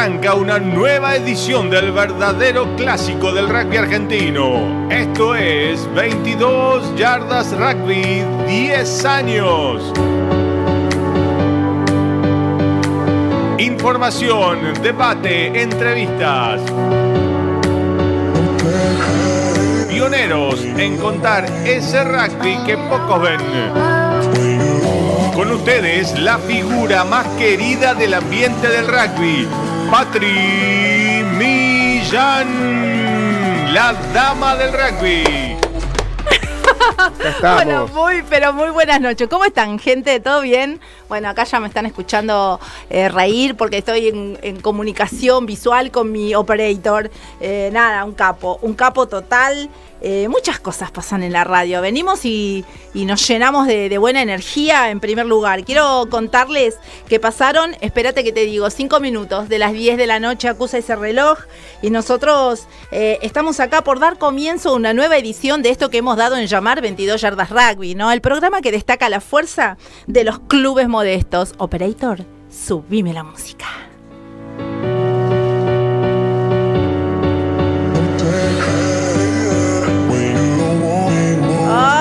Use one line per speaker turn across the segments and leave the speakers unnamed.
arranca una nueva edición del verdadero clásico del rugby argentino. Esto es 22 Yardas Rugby 10 años. Información, debate, entrevistas. Pioneros en contar ese rugby que pocos ven. Con ustedes, la figura más querida del ambiente del rugby, Patri Millán, la dama del rugby.
Bueno, muy, pero muy buenas noches. ¿Cómo están, gente? ¿Todo bien? Bueno, acá ya me están escuchando eh, reír porque estoy en, comunicación visual con mi operator. Eh, nada, un capo, un capo total. Eh, muchas cosas pasan en la radio. Venimos y, nos llenamos de, buena energía en primer lugar. Quiero contarles que pasaron, espérate que te digo, cinco minutos de las 10 de la noche, acusa ese reloj. Y nosotros estamos acá por dar comienzo a una nueva edición de esto que hemos dado en llamar 22 Yardas Rugby, ¿no? El programa que destaca la fuerza de los clubes modestos. Operator, subime la música.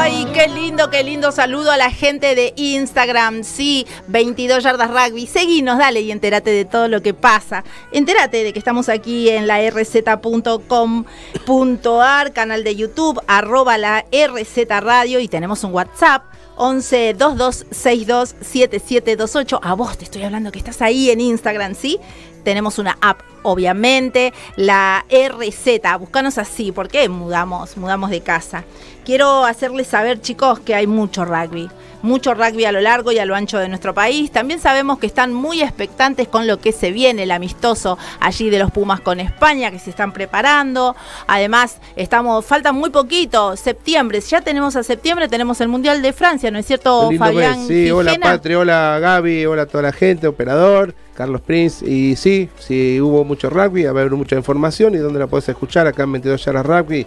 Qué lindo, qué lindo saludo a la gente de Instagram. Sí, 22 yardas rugby. Seguinos, dale y entérate de todo lo que pasa. Entérate de que estamos aquí en la rz.com.ar, canal de YouTube, arroba la RZ Radio y tenemos un WhatsApp 11 22 62 7728. A vos te estoy hablando que estás ahí en Instagram, ¿sí? Tenemos una app, obviamente, la RZ. Búscanos así, porque mudamos, mudamos de casa. Quiero hacerles saber, chicos, que hay mucho rugby mucho rugby a lo largo y a lo ancho de nuestro país. También sabemos que están muy expectantes con lo que se viene, el amistoso allí de los Pumas con España, que se están preparando. Además, estamos, falta muy poquito, septiembre, ya tenemos a septiembre, tenemos el Mundial de Francia, ¿no es cierto, Fabián?
Sí, hola Patri, hola Gaby, hola a toda la gente, operador. Carlos Prince, y sí, sí hubo mucho rugby, va a haber mucha información y donde la puedes escuchar acá en 22 Yaras Rugby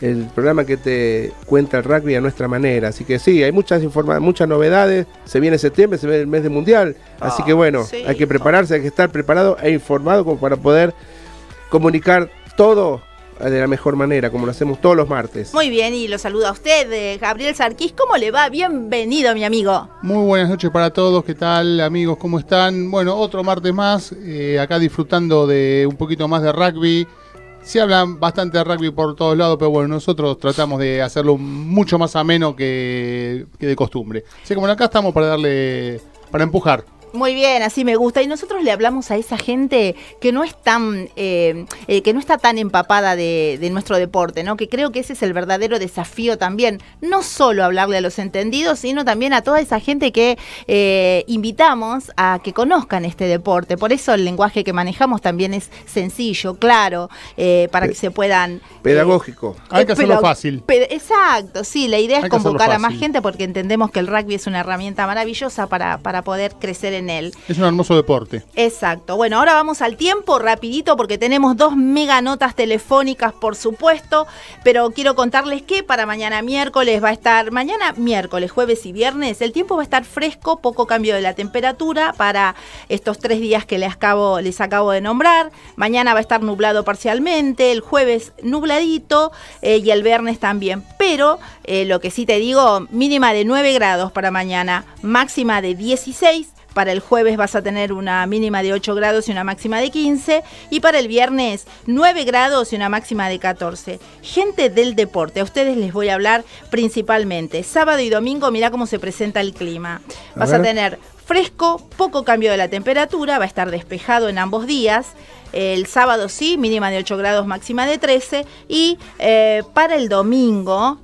el programa que te cuenta el rugby a nuestra manera. Así que sí, hay muchas muchas novedades. Se viene septiembre, se viene el mes de mundial. Así que bueno, hay que prepararse, hay que estar preparado e informado como para poder comunicar todo de la mejor manera, como lo hacemos todos los martes.
Muy bien, y lo saluda a usted, eh, Gabriel Sarquís. ¿Cómo le va? Bienvenido, mi amigo.
Muy buenas noches para todos. ¿Qué tal, amigos? ¿Cómo están? Bueno, otro martes más, eh, acá disfrutando de un poquito más de rugby se hablan bastante de rugby por todos lados, pero bueno, nosotros tratamos de hacerlo mucho más ameno que, que de costumbre. Así como acá estamos para darle, para empujar.
Muy bien, así me gusta. Y nosotros le hablamos a esa gente que no es tan, eh, eh, que no está tan empapada de, nuestro deporte, ¿no? Que creo que ese es el verdadero desafío también. No solo hablarle a los entendidos, sino también a toda esa gente que eh, invitamos a que conozcan este deporte. Por eso el lenguaje que manejamos también es sencillo, claro, para que se puedan.
Pedagógico.
Hay que hacerlo fácil.
Exacto, sí. La idea es convocar a más gente porque entendemos que el rugby es una herramienta maravillosa para, para poder crecer en él.
Es un hermoso deporte.
Exacto. Bueno, ahora vamos al tiempo rapidito porque tenemos dos mega notas telefónicas, por supuesto, pero quiero contarles que para mañana miércoles va a estar, mañana miércoles, jueves y viernes, el tiempo va a estar fresco, poco cambio de la temperatura para estos tres días que les acabo, les acabo de nombrar. Mañana va a estar nublado parcialmente, el jueves nubladito eh, y el viernes también. Pero eh, lo que sí te digo, mínima de 9 grados para mañana, máxima de 16 para el jueves vas a tener una mínima de 8 grados y una máxima de 15. Y para el viernes 9 grados y una máxima de 14. Gente del deporte, a ustedes les voy a hablar principalmente. Sábado y domingo, mira cómo se presenta el clima. Vas a tener fresco, poco cambio de la temperatura, va a estar despejado en ambos días. El sábado sí, mínima de 8 grados, máxima de 13. Y eh, para el domingo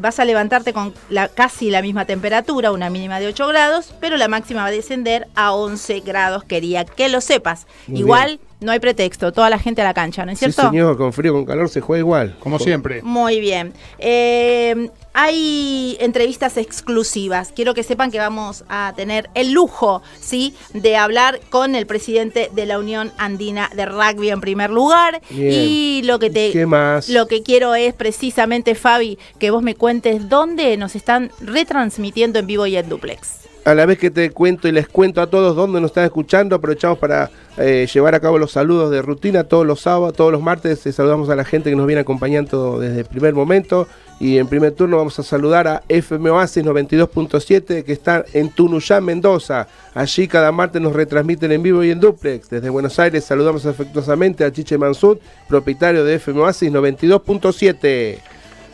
vas a levantarte con casi la misma temperatura, una mínima de 8 grados, pero la máxima va a descender a 11 grados. Quería que lo sepas. Igual no hay pretexto, toda la gente a la cancha, ¿no es cierto?
Sí, señor, con frío, con calor se juega igual.
Como siempre.
Muy bien. Eh, hay entrevistas exclusivas. Quiero que sepan que vamos a tener el lujo, ¿sí? De hablar con el presidente de la Unión Andina de Rugby en primer lugar. Y lo que te.
¿Qué más?
Lo que quiero es precisamente, Fabi, que vos me cuentes dónde nos están retransmitiendo en vivo y en duplex.
A la vez que te cuento y les cuento a todos dónde nos están escuchando, aprovechamos para eh, llevar a cabo los saludos de rutina todos los sábados, todos los martes. Eh, saludamos a la gente que nos viene acompañando desde el primer momento. Y en primer turno vamos a saludar a FM Oasis 92.7 que está en Tunuyán, Mendoza. Allí cada martes nos retransmiten en vivo y en duplex. Desde Buenos Aires saludamos afectuosamente a Chiche Mansud, propietario de FM Oasis 92.7.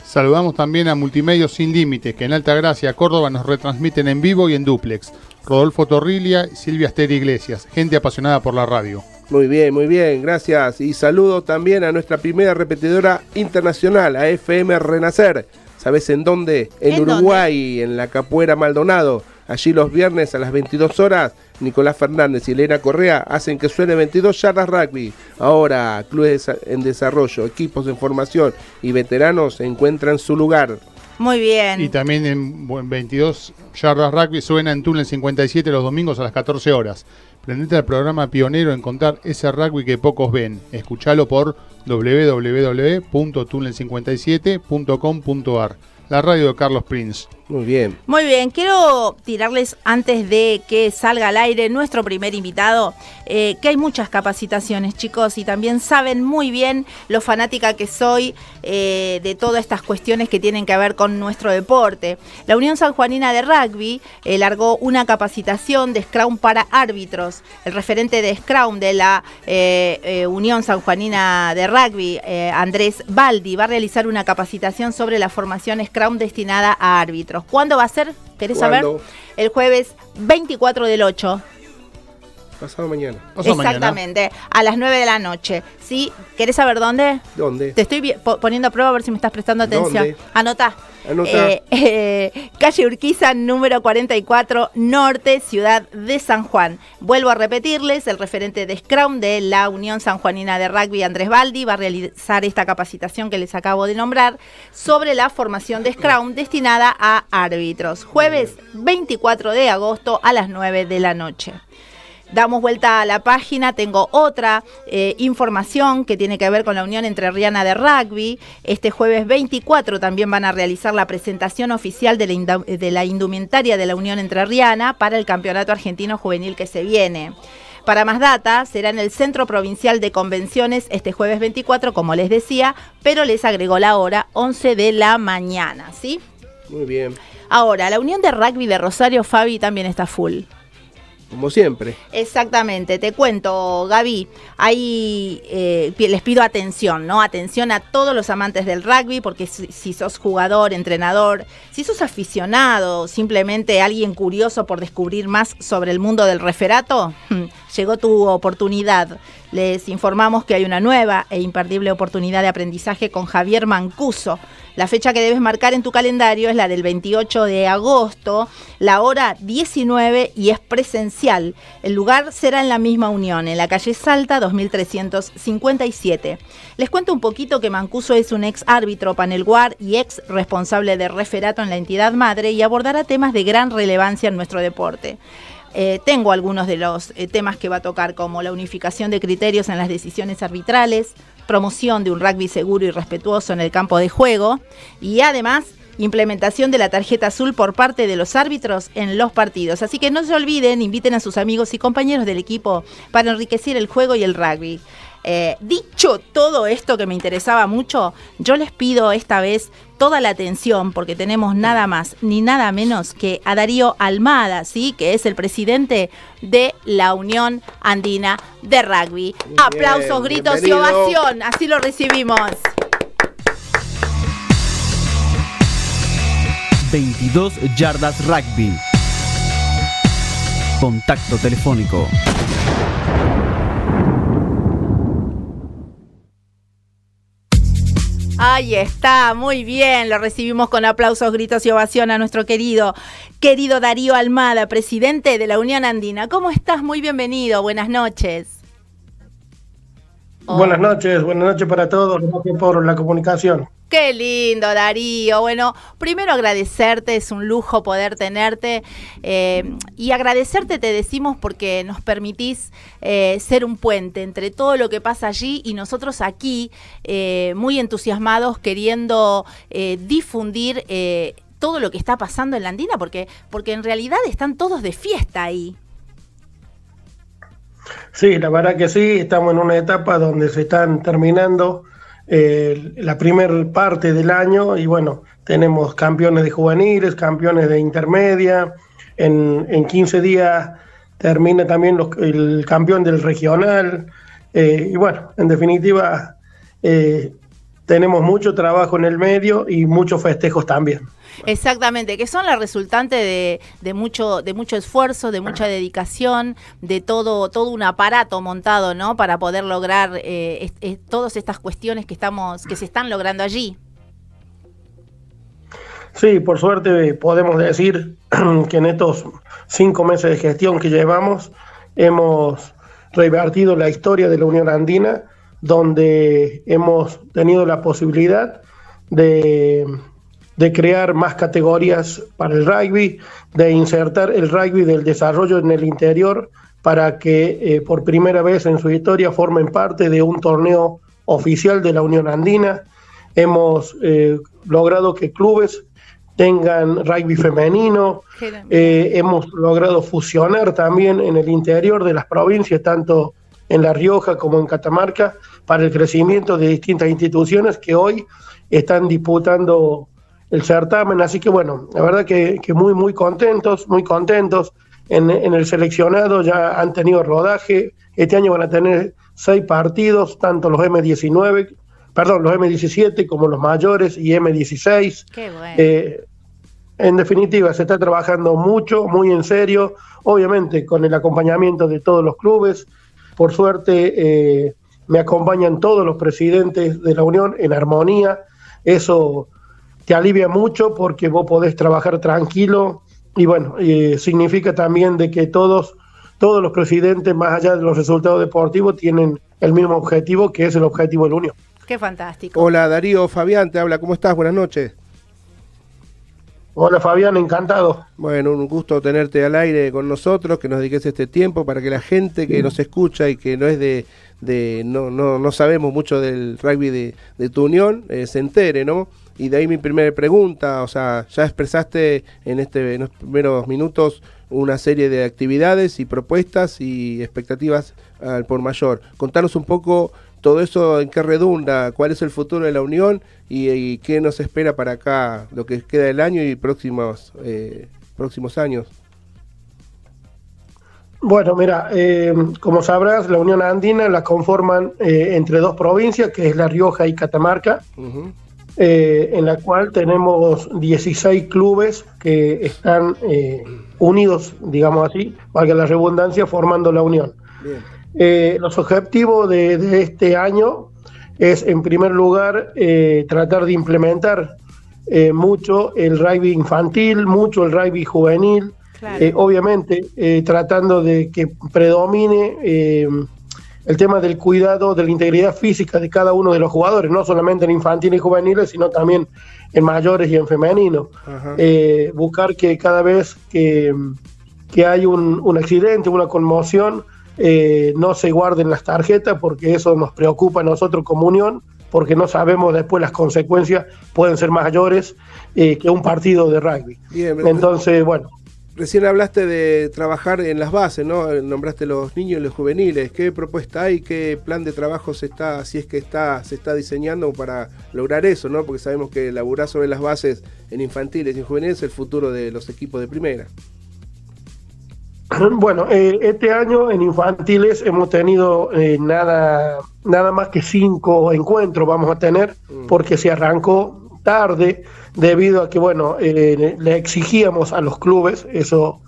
Saludamos también a Multimedios Sin Límites, que en Alta Gracia, Córdoba, nos retransmiten en vivo y en duplex. Rodolfo Torrilia y Silvia Esther Iglesias, gente apasionada por la radio.
Muy bien, muy bien, gracias. Y saludo también a nuestra primera repetidora internacional, a FM Renacer. ¿Sabes en dónde? En, Uruguay, en la Capuera Maldonado. Allí los viernes a las 22 horas, Nicolás Fernández y Elena Correa hacen que suene 22 yardas rugby. Ahora, clubes en desarrollo, equipos en formación y veteranos encuentran su lugar.
Muy bien.
Y también en 22 yardas rugby suena en Túnel 57 los domingos a las 14 horas. Prendete al programa pionero en contar ese rugby que pocos ven. Escuchalo por www.tunnel57.com.ar. La radio de Carlos Prince.
Muy bien.
Muy bien, quiero tirarles antes de que salga al aire nuestro primer invitado, eh, que hay muchas capacitaciones, chicos, y también saben muy bien lo fanática que soy eh, de todas estas cuestiones que tienen que ver con nuestro deporte. La Unión Sanjuanina de Rugby eh, largó una capacitación de Scrum para árbitros. El referente de Scrum de la Unión Sanjuanina de Rugby, Andrés Baldi, va a realizar una capacitación sobre la formación Scrum destinada a árbitros. ¿Cuándo va a ser? ¿Querés saber? El jueves 24 del 8.
Pasado mañana.
Exactamente, a las 9 de la noche. ¿Sí? ¿Querés saber dónde?
¿Dónde?
Te estoy poniendo a prueba a ver si me estás prestando atención.
¿Dónde?
Anotá. Eh, eh, calle Urquiza, número 44, Norte, Ciudad de San Juan. Vuelvo a repetirles, el referente de Scrum de la Unión Sanjuanina de Rugby, Andrés Baldi, va a realizar esta capacitación que les acabo de nombrar sobre la formación de Scrum destinada a árbitros. Jueves 24 de agosto a las 9 de la noche damos vuelta a la página, tengo otra eh, información que tiene que ver con la Unión Entre Riana de Rugby. Este jueves 24 también van a realizar la presentación oficial de la, de la indumentaria de la Unión Entre Riana para el Campeonato Argentino Juvenil que se viene. Para más data, será en el Centro Provincial de Convenciones este jueves 24, como les decía, pero les agregó la hora 11 de la mañana, ¿sí?
Muy bien.
Ahora, la Unión de Rugby de Rosario, Fabi, también está full
como siempre.
Exactamente, te cuento, Gaby, ahí eh, les pido atención, ¿no? Atención a todos los amantes del rugby, porque si, sos jugador, entrenador, si sos aficionado, simplemente alguien curioso por descubrir más sobre el mundo del referato, llegó tu oportunidad. Les informamos que hay una nueva e imperdible oportunidad de aprendizaje con Javier Mancuso la fecha que debes marcar en tu calendario es la del 28 de agosto, la hora 19 y es presencial. El lugar será en la misma unión, en la calle Salta 2357. Les cuento un poquito que Mancuso es un ex árbitro panel guard y ex responsable de referato en la entidad madre y abordará temas de gran relevancia en nuestro deporte. Eh, tengo algunos de los eh, temas que va a tocar, como la unificación de criterios en las decisiones arbitrales, promoción de un rugby seguro y respetuoso en el campo de juego y además implementación de la tarjeta azul por parte de los árbitros en los partidos. Así que no se olviden, inviten a sus amigos y compañeros del equipo para enriquecer el juego y el rugby. Eh, dicho todo esto que me interesaba mucho, yo les pido esta vez toda la atención porque tenemos nada más ni nada menos que a Darío Almada, ¿sí? que es el presidente de la Unión Andina de Rugby. Aplausos, gritos y ovación, así lo recibimos.
22 yardas rugby. Contacto telefónico
Ahí está, muy bien. Lo recibimos con aplausos, gritos y ovación a nuestro querido, querido Darío Almada, presidente de la Unión Andina. ¿Cómo estás? Muy bienvenido. Buenas noches.
Buenas noches, buenas noches para todos. Gracias por la comunicación.
Qué lindo, Darío. Bueno, primero agradecerte, es un lujo poder tenerte. Eh, y agradecerte te decimos porque nos permitís eh, ser un puente entre todo lo que pasa allí y nosotros aquí, eh, muy entusiasmados, queriendo difundir todo lo que está pasando en la Andina? Porque, porque en realidad están todos de fiesta ahí.
Sí, la verdad que sí, estamos en una etapa donde se están terminando eh, la primera parte del año y bueno, tenemos campeones de juveniles, campeones de intermedia, en, en 15 días termina también los- el campeón del regional eh, y bueno, en definitiva eh, tenemos mucho trabajo en el medio y muchos festejos también.
Exactamente, que son la resultante de, de mucho, de mucho esfuerzo, de mucha dedicación, de todo, todo un aparato montado, ¿no? Para poder lograr eh, es- es- todas estas cuestiones que estamos, que se están logrando allí.
Sí, por suerte podemos decir que en estos cinco meses de gestión que llevamos hemos revertido la historia de la Unión Andina, donde hemos tenido la posibilidad de, de crear más categorías para el rugby, de insertar el rugby del desarrollo en el interior para que eh, por primera vez en su historia formen parte de un torneo oficial de la Unión Andina. Hemos eh, logrado que clubes tengan rugby femenino, eh, hemos logrado fusionar también en el interior de las provincias, tanto en La Rioja como en Catamarca, para el crecimiento de distintas instituciones que hoy están disputando el certamen. Así que bueno, la verdad que, que muy, muy contentos, muy contentos. En, en el seleccionado ya han tenido rodaje. Este año van a tener seis partidos, tanto los M19, perdón, los M17 como los mayores y M16.
Qué bueno.
Eh, en definitiva, se está trabajando mucho, muy en serio, obviamente con el acompañamiento de todos los clubes. Por suerte, eh, me acompañan todos los presidentes de la Unión en armonía. Eso te alivia mucho porque vos podés trabajar tranquilo y bueno, eh, significa también de que todos, todos los presidentes, más allá de los resultados deportivos, tienen el mismo objetivo, que es el objetivo de la Unión.
Qué fantástico.
Hola Darío, Fabián, te habla, ¿cómo estás? Buenas noches.
Hola Fabián, encantado.
Bueno, un gusto tenerte al aire con nosotros, que nos dediques este tiempo para que la gente que nos escucha y que no es de, de no, no, no sabemos mucho del rugby de, de tu unión, eh, se entere, ¿no? Y de ahí mi primera pregunta, o sea, ya expresaste en, este, en los primeros minutos una serie de actividades y propuestas y expectativas al por mayor. Contanos un poco todo eso en qué redunda, cuál es el futuro de la Unión y, y qué nos espera para acá, lo que queda del año y próximos, eh, próximos años.
Bueno, mira, eh, como sabrás, la Unión Andina la conforman eh, entre dos provincias, que es La Rioja y Catamarca,
Ujú.
Eh, en la cual tenemos 16 clubes que están eh, unidos, digamos así, valga la redundancia, formando la Unión.
Bien.
Eh, los objetivos de, de este año es, en primer lugar, eh, tratar de implementar eh, mucho el rugby infantil, mucho el rugby juvenil,
Claro.
eh, obviamente eh, tratando de que predomine eh, el tema del cuidado de la integridad física de cada uno de los jugadores, no solamente en infantil y juveniles, sino también en mayores y en femenino. Eh, buscar que cada vez que, que hay un, un accidente, una conmoción, eh, no se guarden las tarjetas porque eso nos preocupa a nosotros como unión, porque no sabemos después las consecuencias pueden ser mayores eh, que un partido de rugby.
Bien,
Entonces, bueno,
Recién hablaste de trabajar en las bases, ¿no? Nombraste los niños y los juveniles. ¿Qué propuesta hay? ¿Qué plan de trabajo se está, si es que está, se está diseñando para lograr eso, ¿no? Porque sabemos que laburar sobre las bases en infantiles y en juveniles es el futuro de los equipos de primera.
Bueno, eh, este año en infantiles hemos tenido eh, nada, nada más que cinco encuentros vamos a tener, porque se arrancó tarde debido a que, bueno, eh, le exigíamos a los clubes, eso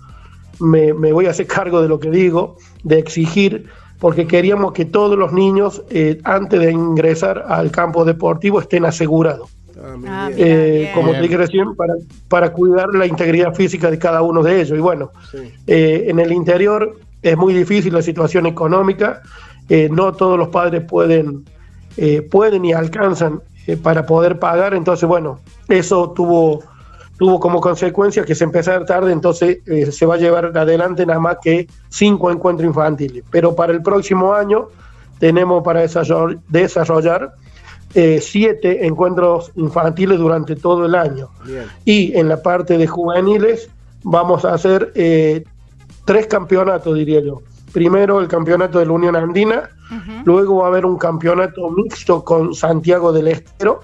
me, me voy a hacer cargo de lo que digo, de exigir, porque queríamos que todos los niños, eh, antes de ingresar al campo deportivo, estén asegurados.
Ah,
Ah,
Eh,
bien.
como te dije recién, para, para cuidar la integridad física de cada uno de ellos. Y bueno,
Sí.
eh, en el interior es muy difícil la situación económica, eh, no todos los padres pueden, eh, pueden y alcanzan eh, para poder pagar, entonces bueno, eso tuvo, tuvo como consecuencia que se empezara tarde, entonces eh, se va a llevar adelante nada más que cinco encuentros infantiles, pero para el próximo año tenemos para desarroll- desarrollar eh, siete encuentros infantiles durante todo el año.
Bien.
Y en la parte de juveniles vamos a hacer eh, tres campeonatos, diría yo. Primero el campeonato de la Unión Andina, luego va a haber un campeonato mixto con Santiago del Estero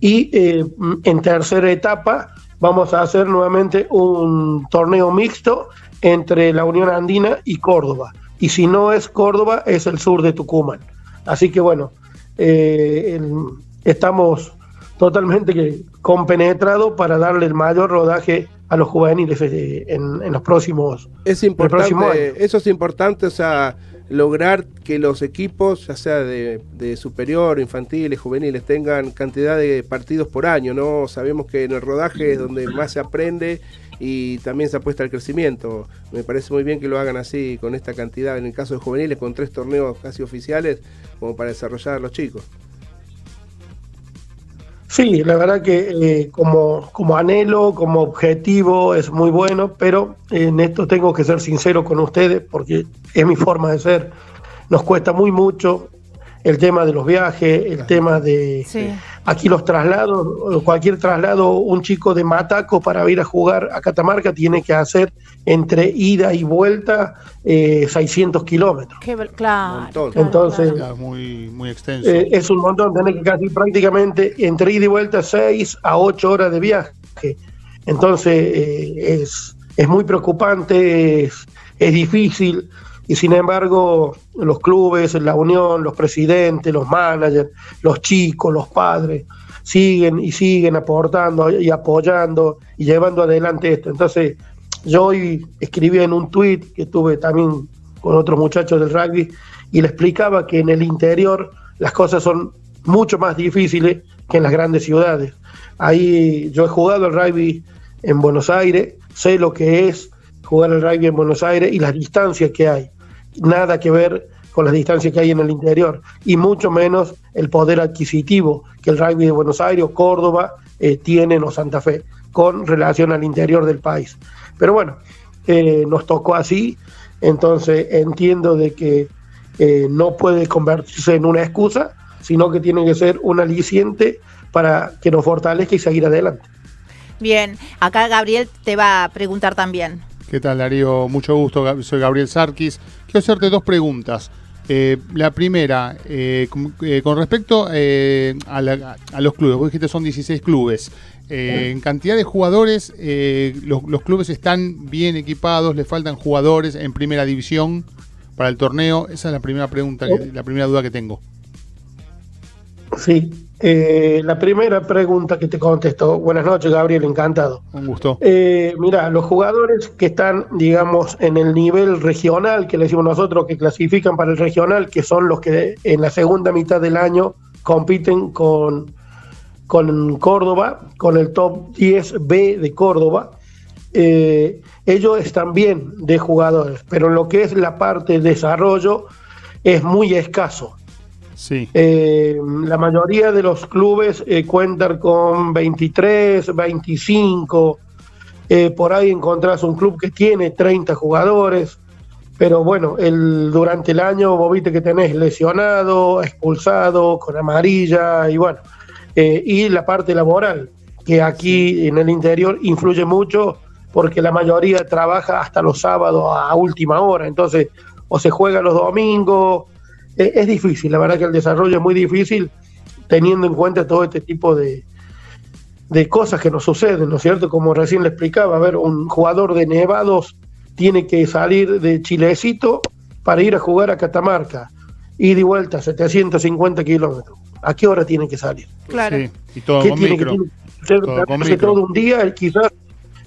y eh, en tercera etapa vamos a hacer nuevamente un torneo mixto entre la Unión Andina y Córdoba. Y si no es Córdoba, es el sur de Tucumán. Así que bueno, eh, el- estamos totalmente compenetrados para darle el mayor rodaje a los juveniles eh, en, en los próximos.
Es
próximo
importante, eso es importante, o sea, lograr que los equipos, ya sea de, de superior, infantiles, juveniles, tengan cantidad de partidos por año, ¿no? Sabemos que en el rodaje es donde más se aprende y también se apuesta al crecimiento. Me parece muy bien que lo hagan así, con esta cantidad, en el caso de juveniles, con tres torneos casi oficiales, como para desarrollar a los chicos.
Sí, la verdad que eh, como, como anhelo, como objetivo es muy bueno, pero en esto tengo que ser sincero con ustedes porque es mi forma de ser. Nos cuesta muy mucho el tema de los viajes, el tema de
Sí.
aquí los traslados, cualquier traslado, un chico de Mataco para ir a jugar a Catamarca tiene que hacer entre ida y vuelta eh, 600 kilómetros.
Qué bel- claro,
Entonces,
claro.
Muy, muy extenso.
Eh, es un montón, tener que casi prácticamente entre ida y vuelta 6 a 8 horas de viaje. Entonces eh, es, es muy preocupante, es, es difícil y sin embargo los clubes, la unión, los presidentes, los managers, los chicos, los padres siguen y siguen aportando y apoyando y llevando adelante esto. Entonces yo hoy escribí en un tweet que tuve también con otros muchachos del rugby y le explicaba que en el interior las cosas son mucho más difíciles que en las grandes ciudades. Ahí yo he jugado el rugby en Buenos Aires, sé lo que es jugar el rugby en Buenos Aires y las distancias que hay. Nada que ver con las distancias que hay en el interior y mucho menos el poder adquisitivo que el rugby de Buenos Aires Córdoba eh, tienen o Santa Fe con relación al interior del país. Pero bueno, eh, nos tocó así, entonces entiendo de que eh, no puede convertirse en una excusa, sino que tiene que ser un aliciente para que nos fortalezca y seguir adelante.
Bien, acá Gabriel te va a preguntar también.
¿Qué tal, Darío? Mucho gusto. Soy Gabriel Sarkis. Quiero hacerte dos preguntas. Eh, la primera, eh, con, eh, con respecto eh, a, la- a los clubes, vos dijiste son 16 clubes. En cantidad de jugadores, los, los clubes están bien equipados, le faltan jugadores en primera división para el torneo. Esa es la primera pregunta, que- la primera duda que tengo.
Sí, eh, la primera pregunta que te contesto. Buenas noches, Gabriel, encantado.
Un gusto.
Eh, mira, los jugadores que están, digamos, en el nivel regional, que le decimos nosotros, que clasifican para el regional, que son los que en la segunda mitad del año compiten con, con Córdoba, con el top 10B de Córdoba, eh, ellos están bien de jugadores, pero en lo que es la parte de desarrollo es muy escaso.
Sí.
Eh, la mayoría de los clubes eh, cuentan con 23, 25. eh, por ahí encontrás un club que tiene 30 jugadores. Pero bueno, el, durante el año vos viste que tenés lesionado, expulsado, con amarilla y bueno. y la parte laboral, que aquí en el interior influye mucho porque la mayoría trabaja hasta los sábados a última hora. Entonces, o se juega los domingos, es difícil, la verdad que el desarrollo es muy difícil teniendo en cuenta todo este tipo de, de cosas que nos suceden, ¿no es cierto? Como recién le explicaba, a ver, un jugador de Nevados tiene que salir de Chilecito para ir a jugar a Catamarca, y de vuelta, 750 kilómetros. ¿A qué hora tiene que salir?
Claro.
Sí. Y todo
¿Qué
con
tiene
micro.
que hacer?
Todo con
Perderse
micro.
todo un día, quizás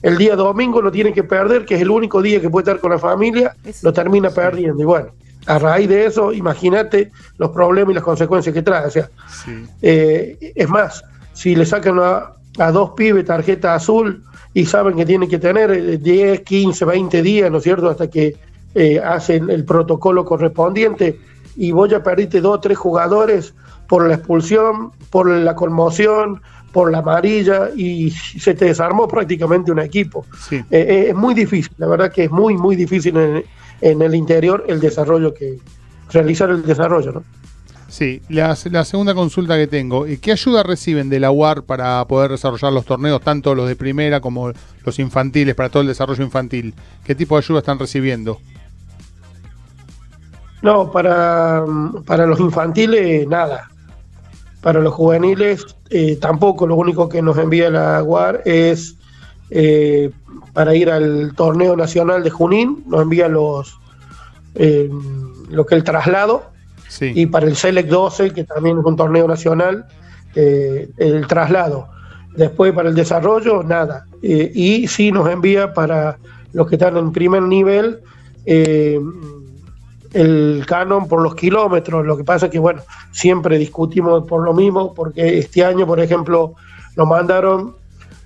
el día domingo lo tiene que perder, que es el único día que puede estar con la familia,
Es-
lo termina perdiendo. Y bueno, a raíz de eso, imagínate los problemas y las consecuencias que trae. O sea,
Sí.
eh, es más, si le sacan a, a dos pibes tarjeta azul y saben que tienen que tener eh, 10, 15, 20 días, ¿no es cierto?, hasta que eh, hacen el protocolo correspondiente y vos ya perdiste dos o tres jugadores por la expulsión, por la conmoción, por la amarilla y se te desarmó prácticamente un equipo.
Sí.
Eh, eh, es muy difícil, la verdad que es muy, muy difícil en, en el interior el desarrollo que realizar el desarrollo, ¿no?
Sí, la, la segunda consulta que tengo, eh, ¿qué ayuda reciben de la UAR para poder desarrollar los torneos, tanto los de primera como los infantiles, para todo el desarrollo infantil? ¿Qué tipo de ayuda están recibiendo?
No, para, para los infantiles nada. Para los juveniles eh, tampoco. Lo único que nos envía la UAR es eh, para ir al torneo nacional de Junín. Nos envía los eh, lo que es el traslado.
Sí.
Y para el Select 12, que también es un torneo nacional, eh, el traslado. Después para el desarrollo, nada. Eh, y sí nos envía para los que están en primer nivel eh, el canon por los kilómetros. Lo que pasa es que, bueno, siempre discutimos por lo mismo, porque este año, por ejemplo, nos mandaron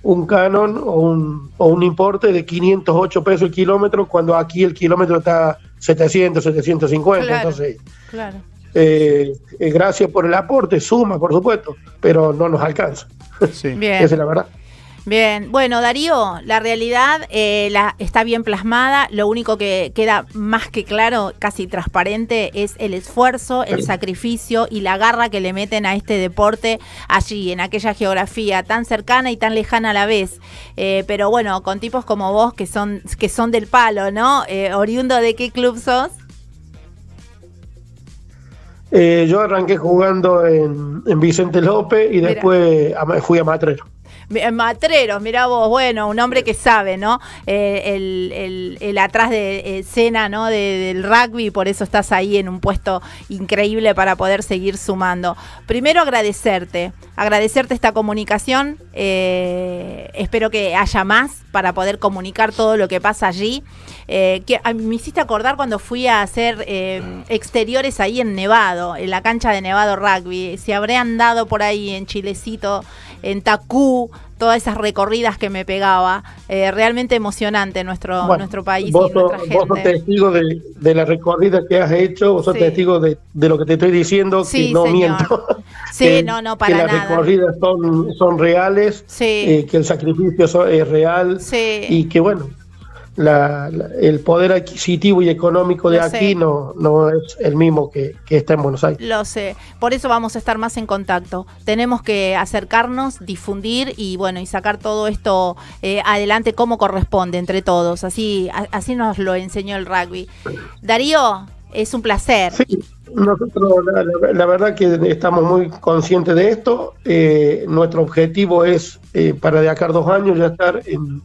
un canon o un, o un importe de 508 pesos el kilómetro, cuando aquí el kilómetro está 700, 750.
Claro.
Entonces,
Claro.
eh, eh, gracias por el aporte, suma, por supuesto, pero no nos alcanza.
Sí.
Bien.
Esa es la verdad.
Bien, bueno Darío, la realidad eh, la, está bien plasmada, lo único que queda más que claro, casi transparente, es el esfuerzo, el sacrificio y la garra que le meten a este deporte allí, en aquella geografía tan cercana y tan lejana a la vez. Eh, pero bueno, con tipos como vos que son, que son del palo, ¿no? Eh, oriundo de qué club sos?
Eh, yo arranqué jugando en, en Vicente López y después fui a Matrero.
Mi- Matreros, mira vos, bueno, un hombre que sabe, ¿no? Eh, el, atrás de escena, ¿no? De- del rugby, por eso estás ahí en un puesto increíble para poder seguir sumando. Primero agradecerte, agradecerte esta comunicación. eh, espero que haya más para poder comunicar todo lo que pasa allí. Eh, que, me hiciste acordar cuando fui a hacer eh, exteriores ahí en Nevado, en la cancha de Nevado Rugby. Se habrían dado por ahí en Chilecito, en Tacú, todas esas recorridas que me pegaba. Eh, realmente emocionante nuestro,
Bueno,
nuestro país
vos,
y nuestra
sos, vos sos
gente.
testigo de, de la recorrida que has hecho, vos sos
Sí.
testigo de, de lo que te estoy diciendo,
Sí,
que no
señor.
miento.
Sí,
que-
no, no,
que
para
las
nada.
recorridas son, son reales,
Sí.
eh, que el sacrificio es real y que, bueno, la- la- el poder adquisitivo y económico de
Lo sé.
aquí no, no es el mismo que, que está en Buenos Aires.
Lo sé, por eso vamos a estar más en contacto. Tenemos que acercarnos, difundir y bueno, y sacar todo esto eh, adelante como corresponde entre todos. Así, a- así nos lo enseñó el rugby. Darío, es un placer.
Sí, nosotros la, la- la verdad que estamos muy conscientes de esto. Eh, nuestro objetivo es eh, para de acá a dos años ya estar en,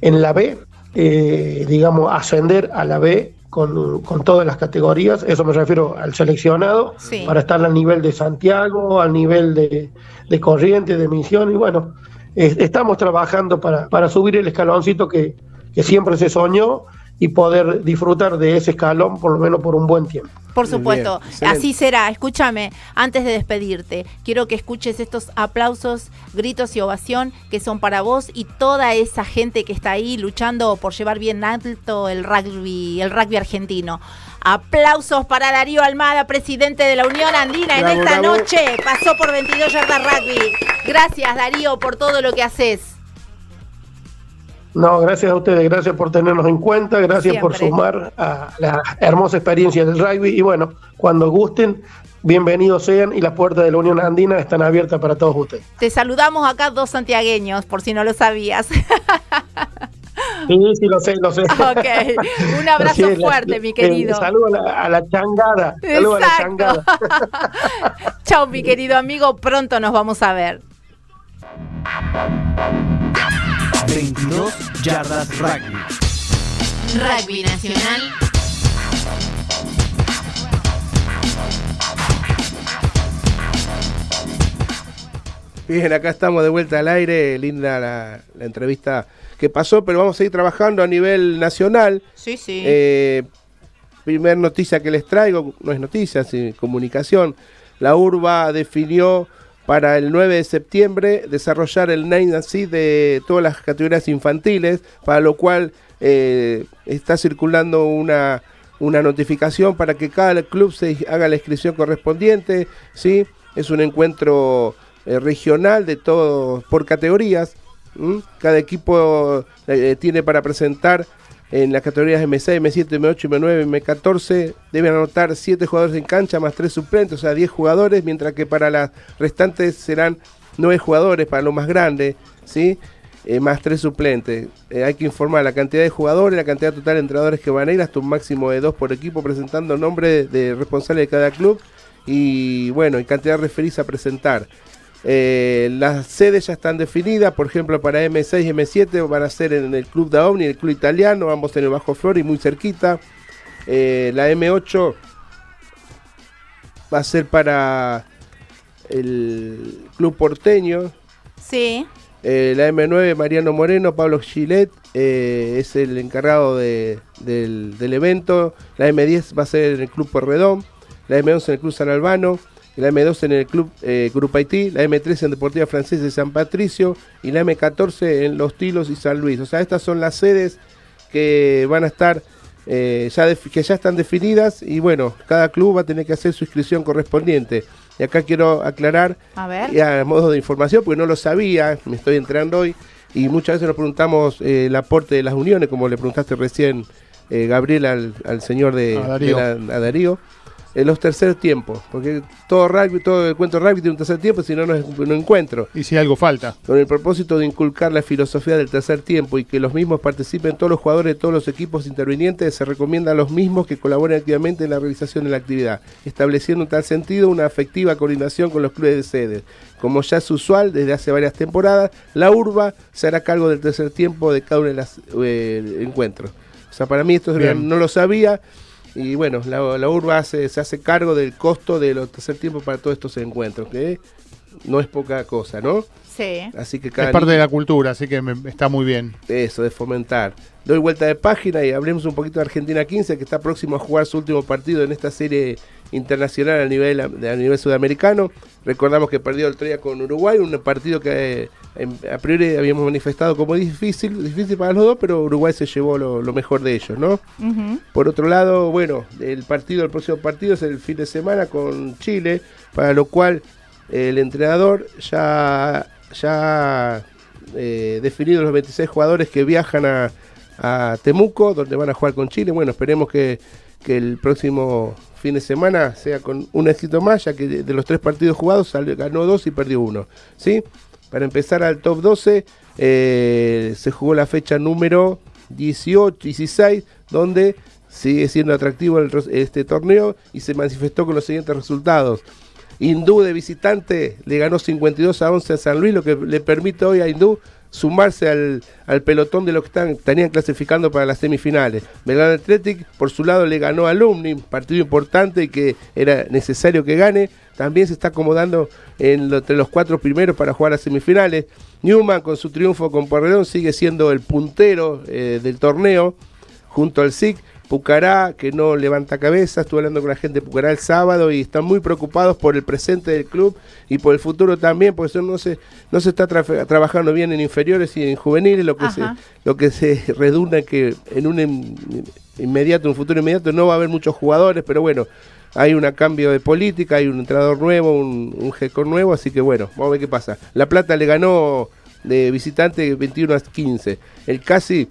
en la B, eh, digamos, ascender a la B con, con todas las categorías. Eso me refiero al seleccionado,
Sí.
para estar al nivel de Santiago, al nivel de, de Corrientes, de Misión. Y bueno, eh, estamos trabajando para, para subir el escaloncito que, que siempre se soñó y poder disfrutar de ese escalón por lo menos por un buen tiempo.
Por supuesto,
bien,
así será. Escúchame, antes de despedirte, quiero que escuches estos aplausos, gritos y ovación que son para vos y toda esa gente que está ahí luchando por llevar bien alto el rugby, el rugby argentino. Aplausos para Darío Almada, presidente de la Unión Andina en
Bravo,
esta
bravo.
noche. Pasó por 22 yardas rugby. Gracias Darío por todo lo que haces.
No, gracias a ustedes, gracias por tenernos en cuenta, gracias por sumar a la hermosa experiencia del rugby y bueno, cuando gusten, bienvenidos sean y las puertas de la Unión Andina están abiertas para todos ustedes.
Te saludamos acá dos santiagueños, por si no lo sabías.
Sí, sí, lo sé, lo sé.
Ok, un abrazo
la-
fuerte, mi
eh,
querido.
saludo a la, a la changada, a la
Exacto.
changada.
Chao, mi querido amigo. Pronto nos vamos a ver.
22 yardas rugby.
Rugby Nacional.
Bien, acá estamos de vuelta al aire, linda la, la entrevista que pasó, pero vamos a seguir trabajando a nivel nacional.
Sí, sí.
Eh, primer noticia que les traigo, no es noticia, es comunicación. La URBA definió para el 9 de septiembre desarrollar el Nine Seed de todas las categorías infantiles, para lo cual eh, está circulando una, una notificación para que cada club se haga la inscripción correspondiente. ¿sí? Es un encuentro eh, regional de todos por categorías. Cada equipo eh, tiene para presentar En las categorías M6, M7, M8, M9, M14 deben anotar 7 jugadores en cancha más 3 suplentes, o sea, 10 jugadores, mientras que para las restantes serán 9 jugadores para lo más grande, ¿sí? Eh, más 3 suplentes. Eh, hay que informar la cantidad de jugadores, la cantidad total de entrenadores que van a ir, hasta un máximo de 2 por equipo, presentando nombre de responsable de cada club y bueno, y cantidad de referís a presentar. Eh, las sedes ya están definidas, por ejemplo, para M6 y M7 van a ser en el Club da Omni, el Club Italiano, ambos en el Bajo Flor y muy cerquita. Eh, la M8 va a ser para el Club Porteño.
Sí.
Eh, la M9, Mariano Moreno, Pablo Gilet es el encargado del, del, evento. La M10 va a ser en el Club Porredón. La M11 en el Club San Albano la M2 en el Club eh, Grupo Haití, la M3 en Deportiva Francesa de San Patricio y la M14 en Los Tilos y San Luis. O sea, estas son las sedes que van a estar, eh, ya que ya están definidas y bueno, cada club va a tener que hacer su inscripción correspondiente. Y acá quiero aclarar, a, a modo de información, porque no lo sabía, me estoy enterando hoy, y muchas veces nos preguntamos eh, el aporte de las uniones, como le preguntaste recién, Gabriel, al, señor de, a Darío en los terceros tiempos, porque todo rugby, todo el cuento rugby tiene un tercer tiempo, si no, no, encuentro.
Y si algo falta.
Con el propósito de inculcar la filosofía del tercer tiempo y que los mismos participen todos los jugadores de todos los equipos intervinientes, se recomienda a los mismos que colaboren activamente en la realización de la actividad, estableciendo en tal sentido una afectiva coordinación con los clubes de sede. Como ya es usual desde hace varias temporadas, la URBA se hará cargo del tercer tiempo de cada uno de los eh, encuentros. O sea, para mí esto no lo sabía. Y bueno, la, urba se hace cargo del costo de los tercer tiempo para todos estos encuentros, que no es poca cosa, ¿no?
Sí.
Así que
es parte de la cultura, así que está muy bien.
Eso, de fomentar. Doy vuelta de página y hablemos un poquito de Argentina 15, que está próximo a jugar su último partido en esta serie internacional a nivel, a nivel sudamericano. Recordamos que perdió el día con Uruguay, un partido que a priori habíamos manifestado como difícil, difícil para los dos, pero Uruguay se llevó lo, mejor de ellos, ¿no? Por otro lado, bueno, el partido, el próximo partido es el fin de semana con Chile, para lo cual el entrenador ya, ya eh, definido los 26 jugadores que viajan a, Temuco, donde van a jugar con Chile. Bueno, esperemos que, que el próximo fin de semana sea con un éxito más, ya que de, los tres partidos jugados salió, ganó dos y perdió uno. ¿sí? Para empezar al top 12, eh, se jugó la fecha número 18, 16, donde sigue siendo atractivo este torneo y se manifestó con los siguientes resultados. Hindú de visitante le ganó 52 a 11 a San Luis, lo que le permite hoy a Hindú sumarse al, pelotón de los que están, estarían clasificando para las semifinales. Belgrano Athletic, por su lado, le ganó a Alumni, partido importante que era necesario que gane también se está acomodando entre los cuatro primeros para jugar a semifinales. Newman con su triunfo con Porredón sigue siendo el puntero eh, del torneo junto al SIC. Pucará, que no levanta cabeza, estuve hablando con la gente de Pucará el sábado y están muy preocupados por el presente del club y por el futuro también, porque no se, no se está trabajando bien en inferiores y en juveniles, lo que, se, lo que se redunda en que en un inmediato, un futuro inmediato, no va a haber muchos jugadores, pero bueno, hay un cambio de política, hay un entrenador nuevo, un, un nuevo, así que bueno, vamos a ver qué pasa. La Plata le ganó de visitante 21 a 15. El Casi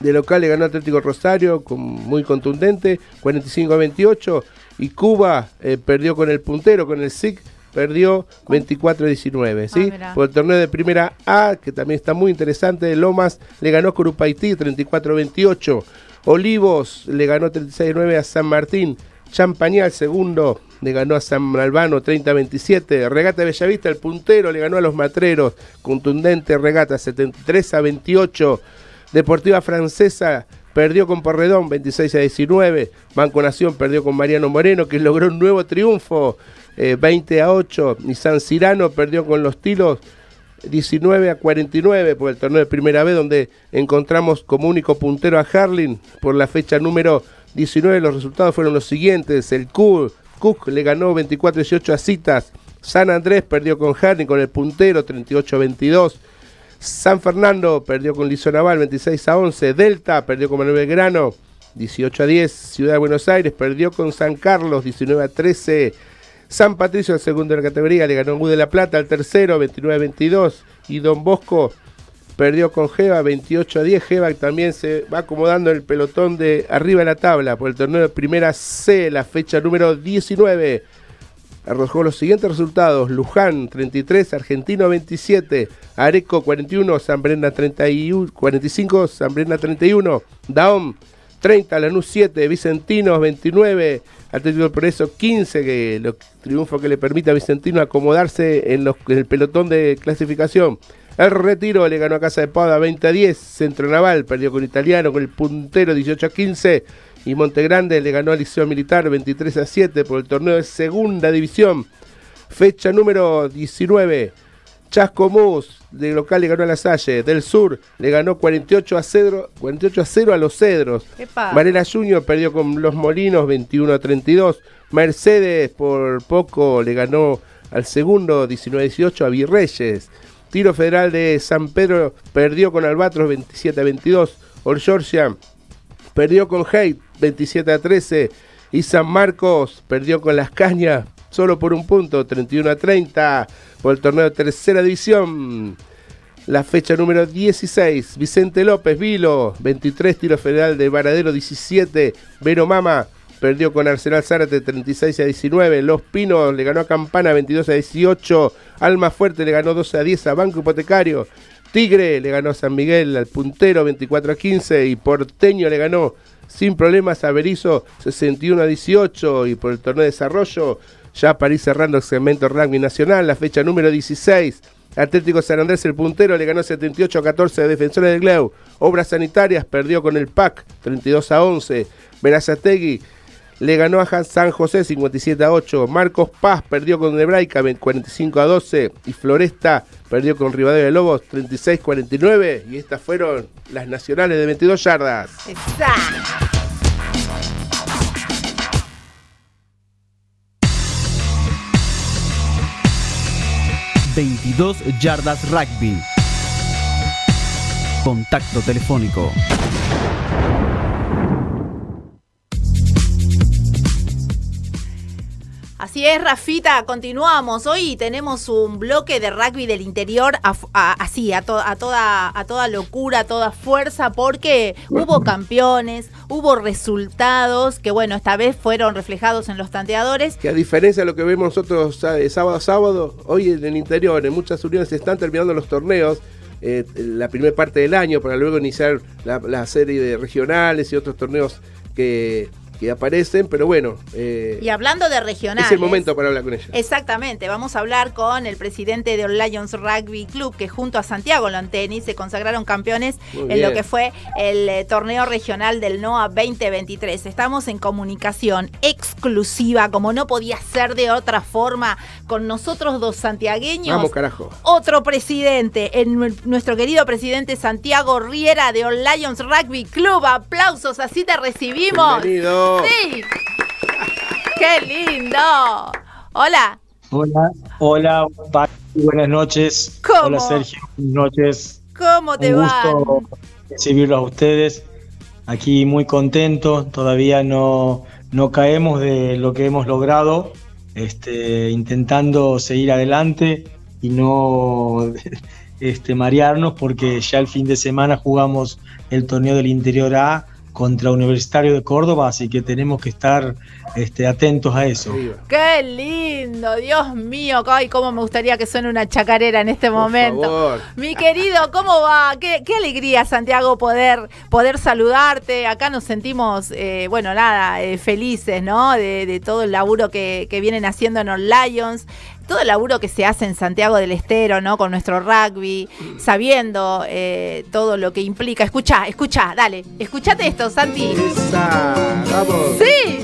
de local le ganó Atlético Rosario con, muy contundente, 45 a 28. Y Cuba eh, perdió con el puntero, con el SIC, perdió 24 a 19. ¿sí? Ah, Por el torneo de primera A, que también está muy interesante, Lomas le ganó Curupaití 34 a 28. Olivos le ganó 36 a 9 a San Martín. Champañal, segundo, le ganó a San Albano 30-27. Regata Bellavista, el puntero, le ganó a los Matreros. Contundente regata 73 a 28. Deportiva Francesa perdió con Porredón 26 a 19. Banco Nación perdió con Mariano Moreno, que logró un nuevo triunfo 20 eh, a 8. Y San Cirano perdió con los Tilos 19 a 49 por el torneo de Primera B, donde encontramos como único puntero a Harling por la fecha número 19 los resultados fueron los siguientes. El Cook, Cook le ganó 24-18 a Citas. San Andrés perdió con Harning con el puntero 38-22. San Fernando perdió con Lizo Naval 26 a 11. Delta perdió con Manuel Grano 18 a 10. Ciudad de Buenos Aires perdió con San Carlos 19 a 13. San Patricio, el segundo de la categoría, le ganó U de la Plata al tercero 29 a 22. Y Don Bosco perdió con Jeva 28 a 10. Jeva también se va acomodando en el pelotón de arriba de la tabla por el torneo de Primera C, la fecha número 19. Arrojó los siguientes resultados: Luján 33, Argentino 27, Areco 41, San Brenda 31, 45, San Brenda 31, Daom 30, Lanús 7, Vicentinos 29, Atlético del Progreso 15, que lo triunfo que le permite a Vicentino acomodarse en, los- en el pelotón de clasificación. El Retiro le ganó a Casa de Pada 20 a 10, Centro Naval perdió con Italiano con el puntero 18 a 15 y Montegrande le ganó al Liceo Militar 23 a 7 por el torneo de Segunda División. Fecha número 19. Chascomús de local le ganó a la Salle. Del Sur le ganó 48 a 0, 48 a 0 a los Cedros. Varela Junior perdió con los Molinos 21 a 32. Mercedes por poco le ganó al segundo 19 a 18 a Virreyes. Tiro Federal de San Pedro perdió con Albatros 27 a 22. Or Georgia perdió con Haidt 27 a 13 y San Marcos perdió con Las Cañas solo por un punto 31 a 30 por el torneo de tercera división. La fecha número 16, Vicente López Vilo, 23 tiro federal de Varadero 17, Vero Mama perdió con Arsenal Zárate 36 a 19, Los Pinos le ganó a Campana 22 a 18, Alma Fuerte le ganó 12 a 10 a Banco Hipotecario, Tigre le ganó San Miguel al puntero 24 a 15 y Porteño le ganó sin problemas a Berizo 61 a 18 y por el torneo de desarrollo ya París cerrando el segmento rugby nacional, la fecha número 16. Atlético San Andrés el puntero le ganó 78 a 14 a Defensores del Gleu. Obras Sanitarias perdió con el PAC 32 a 11. Verazategui le ganó a San José 57 a 8. Marcos Paz perdió con Nebraica 45 a 12. Y Floresta perdió con Rivadavia de Lobos 36 a 49. Y estas fueron las nacionales de 22 yardas.
Esa.
22 yardas rugby. Contacto telefónico.
Así es, Rafita, continuamos. Hoy tenemos un bloque de rugby del interior a- a- así, a, to- a toda, a toda locura, a toda fuerza, porque hubo campeones, hubo resultados que, bueno, esta vez fueron reflejados en los tanteadores.
Que a diferencia de lo que vemos nosotros eh, sábado a sábado, hoy en el interior, en muchas uniones se están terminando los torneos. eh, la primera parte del año para luego iniciar la, la serie de regionales y otros torneos que, que aparecen, pero bueno, eh,
Y hablando de regionales.
es el momento para hablar con ella.
Exactamente, vamos a hablar con el presidente de All Lions Rugby Club, que junto a Santiago Lonteni se consagraron campeones en lo que fue el eh, torneo regional del NOA 2023. Estamos en comunicación exclusiva, como no podía ser de otra forma, con nosotros dos santiagueños.
Vamos, carajo.
Otro presidente, el nuestro querido presidente Santiago Riera de All Lions Rugby Club. Aplausos, así te recibimos.
Bienvenido.
Sí. ¡Qué lindo! Hola.
Hola, hola, Pati, buenas noches.
¿Cómo?
Hola Sergio, buenas noches.
¿Cómo te
Un
va?
gusto recibirlos a ustedes. Aquí muy contento, todavía no, no caemos de lo que hemos logrado, este, intentando seguir adelante y no este, marearnos porque ya el fin de semana jugamos el torneo del Interior A contra Universitario de Córdoba, así que tenemos que estar este, atentos a eso.
¡Qué lindo! Dios mío, ay, cómo me gustaría que suene una chacarera en este
Por
momento.
favor.
Mi querido, ¿cómo va? Qué, qué alegría, Santiago, poder, poder saludarte. Acá nos sentimos, eh, bueno, nada, eh, felices, ¿no? De, de todo el laburo que, que vienen haciendo en All Lions. Todo el laburo que se hace en Santiago del Estero, ¿no? Con nuestro rugby, sabiendo eh, todo lo que implica. Escucha, escucha, dale. Escuchate esto, Santi.
Esa, vamos.
¡Sí!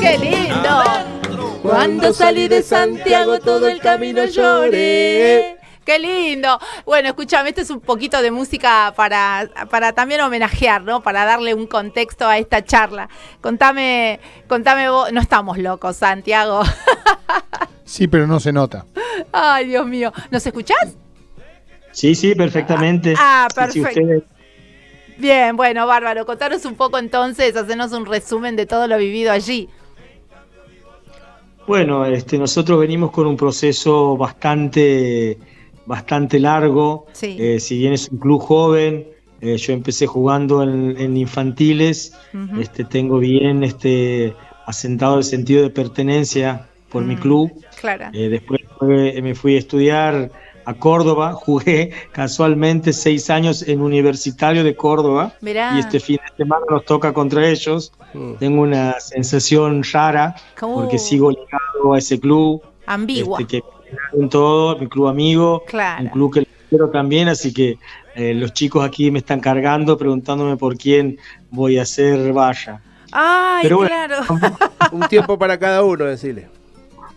¡Qué lindo! Cuando salí de Santiago todo el camino lloré. ¡Qué lindo! Bueno, escúchame, este es un poquito de música para, para también homenajear, ¿no? Para darle un contexto a esta charla. Contame, contame vos, no estamos locos, Santiago.
Sí, pero no se nota.
Ay, Dios mío. ¿Nos escuchás?
Sí, sí, perfectamente.
Ah,
Sí, sí,
perfecto. Bien, bueno, bárbaro. Contanos un poco entonces, hacenos un resumen de todo lo vivido allí.
Bueno, este, nosotros venimos con un proceso bastante bastante largo.
Sí.
Eh, si bien es un club joven, eh, yo empecé jugando en, en infantiles,
Ujú.
este, tengo bien este, asentado el sentido de pertenencia por mi
Mm.
club.
Claro.
Eh, después fue- me fui a estudiar a Córdoba, jugué casualmente seis años en Universitario de Córdoba
Mirá.
y este fin de semana nos toca contra ellos.
Mm.
Tengo una sensación rara porque
Uh.
sigo ligado a ese club,
Ambigua.
este, que en todo, mi club amigo,
Claro.
un club que quiero también, así que eh, los chicos aquí me están cargando preguntándome por quién voy a hacer valla.
Ay,
Pero bueno,
claro.
Un tiempo para cada uno, decirle.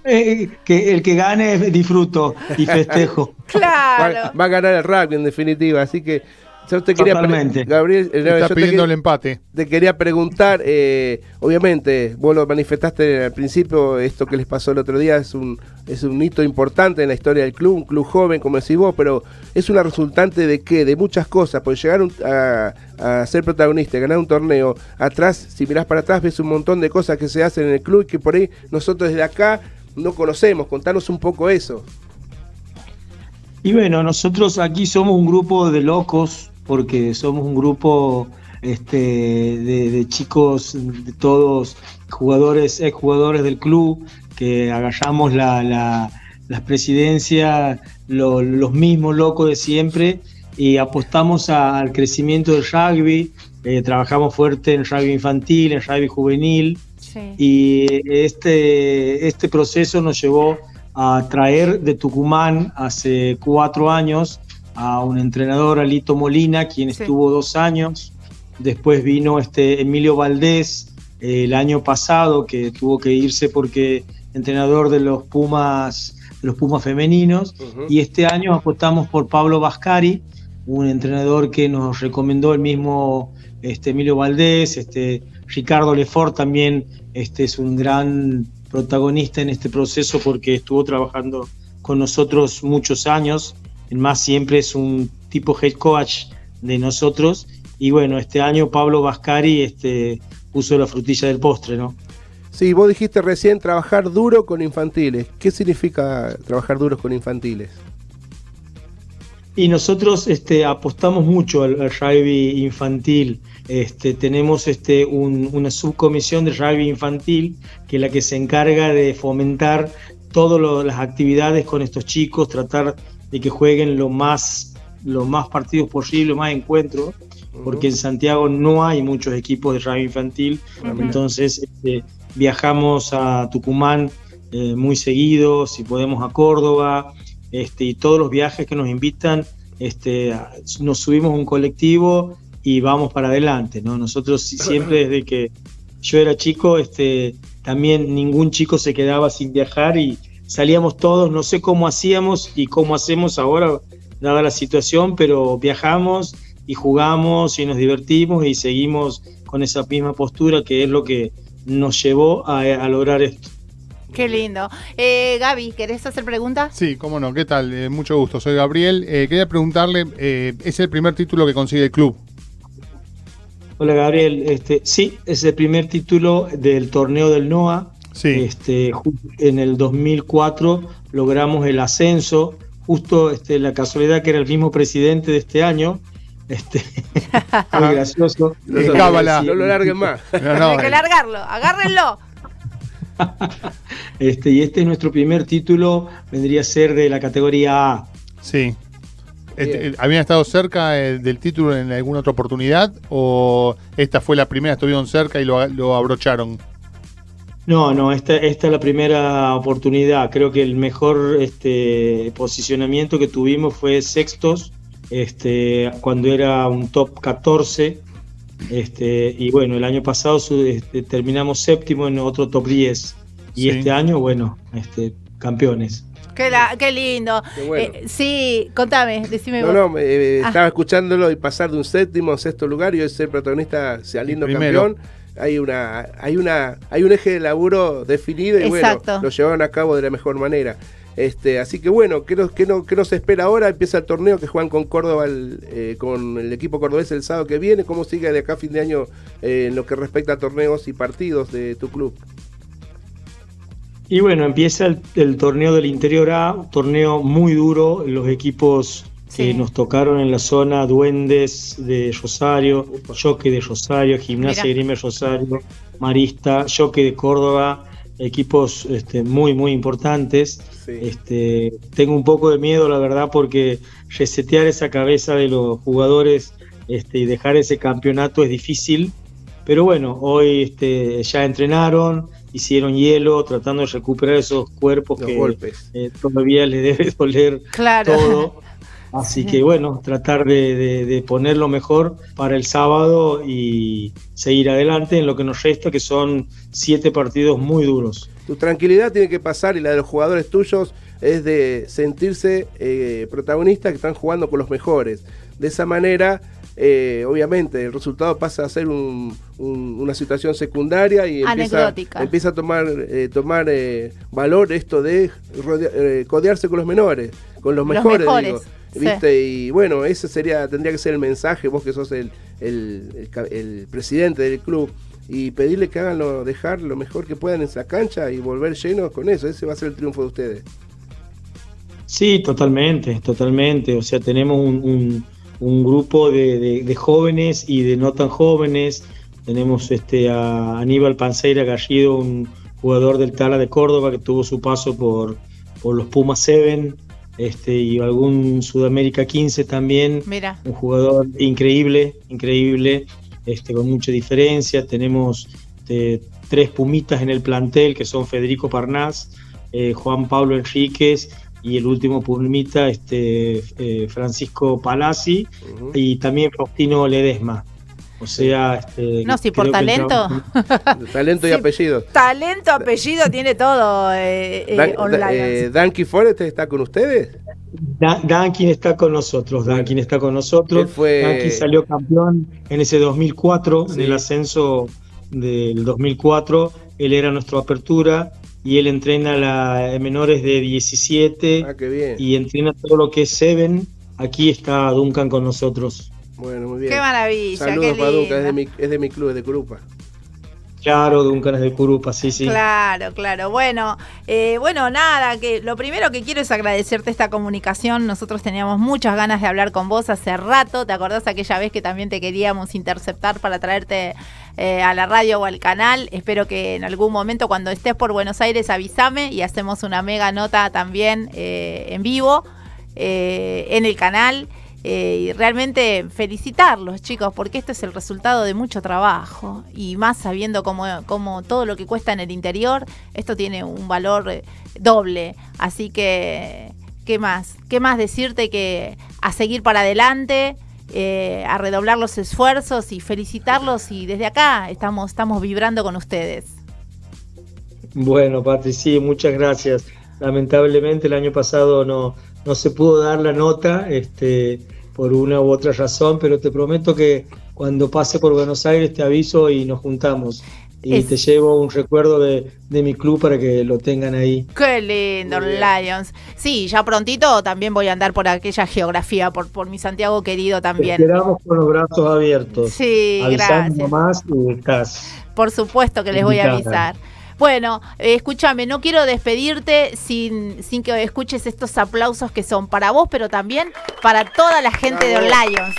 Eh, que el que gane disfruto y festejo.
claro.
Va, va a ganar el rugby en definitiva, así que yo te quería. Gabriel, eh,
Está
yo te
pidiendo el empate.
te quería preguntar, eh, obviamente, vos lo manifestaste al principio, esto que les pasó el otro día es un, es un hito importante en la historia del club, un club joven, como decís vos, pero es una resultante de qué, de muchas cosas, porque llegar un- a, a ser protagonista, ganar un torneo, atrás, si mirás para atrás, ves un montón de cosas que se hacen en el club y que por ahí nosotros desde acá no conocemos, contanos un poco eso.
Y bueno, nosotros aquí somos un grupo de locos, porque somos un grupo este, de, de chicos, de todos jugadores, exjugadores del club, que agarramos la, la, las presidencias, lo- los mismos locos de siempre, y apostamos a- al crecimiento del rugby, eh, trabajamos fuerte en rugby infantil, en rugby juvenil,
Sí.
y este, este proceso nos llevó a traer de Tucumán hace cuatro años a un entrenador, Alito Molina, quien
Sí.
estuvo dos años. Después vino este Emilio Valdés eh, el año pasado, que tuvo que irse porque entrenador de los Pumas, de los Pumas femeninos. Y este año apostamos por Pablo Vascari, un entrenador que nos recomendó el mismo este, Emilio Valdés, este, Ricardo Lefort también este, es un gran protagonista en este proceso porque estuvo trabajando con nosotros muchos años, en más siempre es un tipo head coach de nosotros y bueno, este año Pablo Vascari este, puso la frutilla del postre, ¿no?
Sí, vos dijiste recién trabajar duro con infantiles. ¿Qué significa trabajar duros con infantiles?
Y nosotros este, apostamos mucho al, al rugby infantil. Este, tenemos este, un- una subcomisión de rugby infantil que es la que se encarga de fomentar todas las actividades con estos chicos, tratar de que jueguen lo más, lo más partidos posible, lo más encuentros, porque en Santiago no hay muchos equipos de rugby infantil. Entonces este, viajamos a Tucumán eh, muy seguido, si podemos a Córdoba, este, y todos los viajes que nos invitan, este, nos subimos a un colectivo y vamos para adelante. ¿no? Nosotros si- siempre desde que yo era chico, este, también ningún chico se quedaba sin viajar y salíamos todos, no sé cómo hacíamos y cómo hacemos ahora, dada la situación, pero viajamos y jugamos y nos divertimos y seguimos con esa misma postura que es lo que nos llevó a, a lograr esto.
Qué lindo. Eh, Gaby, ¿querés hacer preguntas?
Sí, cómo no, ¿qué tal? Eh, mucho gusto, soy Gabriel. Eh, quería preguntarle, eh, ¿es el primer título que consigue el club?
Hola Gabriel, este, sí, es el primer título del torneo del NOA.
Sí.
Este, en el 2004 logramos el ascenso, justo este, la casualidad que era el mismo presidente de este año. Este, muy gracioso.
Eh, cábala.
No lo larguen más.
No, no,
Hay que
eh,
largarlo, agárrenlo.
Este, y este es nuestro primer título, vendría a ser de la categoría A.
sí. Este, eh, ¿Habían estado cerca eh, del título en alguna otra oportunidad? ¿O esta fue la primera, estuvieron cerca y lo, lo abrocharon?
No, no, esta, esta es la primera oportunidad. Creo que el mejor este, posicionamiento que tuvimos fue sextos, este, cuando era un top 14. Este, y bueno, el año pasado este, terminamos séptimo en otro top 10. Y
Sí.
este año, bueno, este, campeones.
Qué, la- qué lindo.
Qué bueno.
Eh, sí, contame, decime
No,
vos.
no, eh,
Ah.
estaba escuchándolo y pasar de un séptimo a un sexto lugar y hoy ser protagonista saliendo
Primero.
campeón. Hay una, hay una, hay un eje de laburo definido y
Exacto.
bueno, lo llevaron a cabo de la mejor manera. Este, así que bueno, ¿qué nos, qué no- qué nos espera ahora? Empieza el torneo que juegan con Córdoba, el, eh, con el equipo cordobés el sábado que viene. ¿Cómo sigue de acá a fin de año eh, en lo que respecta a torneos y partidos de tu club?
Y bueno, empieza el, el torneo del Interior A, un torneo muy duro. Los equipos que
Sí.
nos tocaron en la zona, Duendes de Rosario, Choque de Rosario, Gimnasia. Grime Rosario, Marista, Choque de Córdoba, equipos este, muy, muy importantes.
Sí.
Este, tengo un poco de miedo, la verdad, porque resetear esa cabeza de los jugadores este, y dejar ese campeonato es difícil. Pero bueno, hoy este, ya entrenaron, hicieron hielo, tratando de recuperar esos cuerpos
Los
que
golpes.
eh, todavía les debe doler
Claro.
todo. Así que bueno, tratar de, de- de ponerlo mejor para el sábado y seguir adelante en lo que nos resta, que son siete partidos muy duros.
Tu tranquilidad tiene que pasar y la de los jugadores tuyos es de sentirse eh, protagonistas que están jugando con los mejores. De esa manera, eh, obviamente, el resultado pasa a ser un- un- una situación secundaria y empieza, a tomar, eh, tomar eh, valor esto de rodea- eh, codearse con los menores, con los
Los
mejores.
sí.
¿Viste? Y bueno, ese sería, tendría que ser el mensaje, vos que sos el, el- el ca- el presidente del club, y pedirle que hagan lo, dejar lo mejor que puedan en esa cancha y volver llenos con eso. Ese va a ser el triunfo de ustedes.
Sí, totalmente, totalmente. O sea, tenemos un, un- un grupo de, de- de jóvenes y de no tan jóvenes. Tenemos este a Aníbal Panceira Gallido, un jugador del Tala de Córdoba que tuvo su paso por, por los Pumas 7 este, y algún Sudamérica 15 también.
Mira.
un jugador increíble, increíble, este, con mucha diferencia. Tenemos este, tres pumitas en el plantel, que son Federico Parnás, eh, Juan Pablo Enríquez y el último pumita, este, eh, Francisco Palazzi y también Faustino Ledesma. O sea, este,
No, si por talento.
trabajo-
Talento y
Sí.
apellido.
Talento, apellido, tiene todo eh, eh,
Dan,
online.
eh, Danky Forest está con ustedes.
Da- Dankin está con nosotros, Dankin está con nosotros.
Fue-
Dankin salió campeón en ese 2004,
Sí.
en el ascenso del 2004. Él era nuestra apertura y él entrena la menores de 17
Ah, qué bien.
y entrena todo lo que es Seven. Aquí está Duncan con nosotros.
Bueno, muy bien.
Qué maravilla,
Saludos
qué
para Duncan, es de, mi, es de mi club, es de Curupa.
Claro, Duncan es de Curupa, sí, sí.
Claro, claro. Bueno, eh, bueno, nada, que lo primero que quiero es agradecerte esta comunicación. Nosotros teníamos muchas ganas de hablar con vos hace rato. ¿Te acordás aquella vez que también te queríamos interceptar para traerte eh, a la radio o al canal? Espero que en algún momento cuando estés por Buenos Aires avísame y hacemos una mega nota también eh, en vivo eh, en el canal. Y realmente felicitarlos, chicos, porque esto es el resultado de mucho trabajo. Y más sabiendo cómo, todo lo que cuesta en el interior, esto tiene un valor doble. Así que, ¿qué más? ¿Qué más decirte que a seguir para adelante? Eh, a redoblar los esfuerzos y felicitarlos y desde acá estamos, estamos vibrando con ustedes.
Bueno, Patri, sí, muchas gracias. Lamentablemente el año pasado no, no se pudo dar la nota este, por una u otra razón, pero te prometo que cuando pase por Buenos Aires te aviso y nos juntamos. Y
Es-
te llevo un recuerdo de, de mi club para que lo tengan ahí.
Qué lindo. Lions. Sí, ya prontito también voy a andar por aquella geografía, por, por mi Santiago querido
Te
también.
esperamos con los brazos abiertos.
Sí,
Avisando
gracias.
nomás y estás.
Por supuesto que les voy a avisar. Bueno, eh, escúchame, no quiero despedirte sin, sin que escuches estos aplausos que son para vos, pero también para toda la gente de
Bravo.
Lions.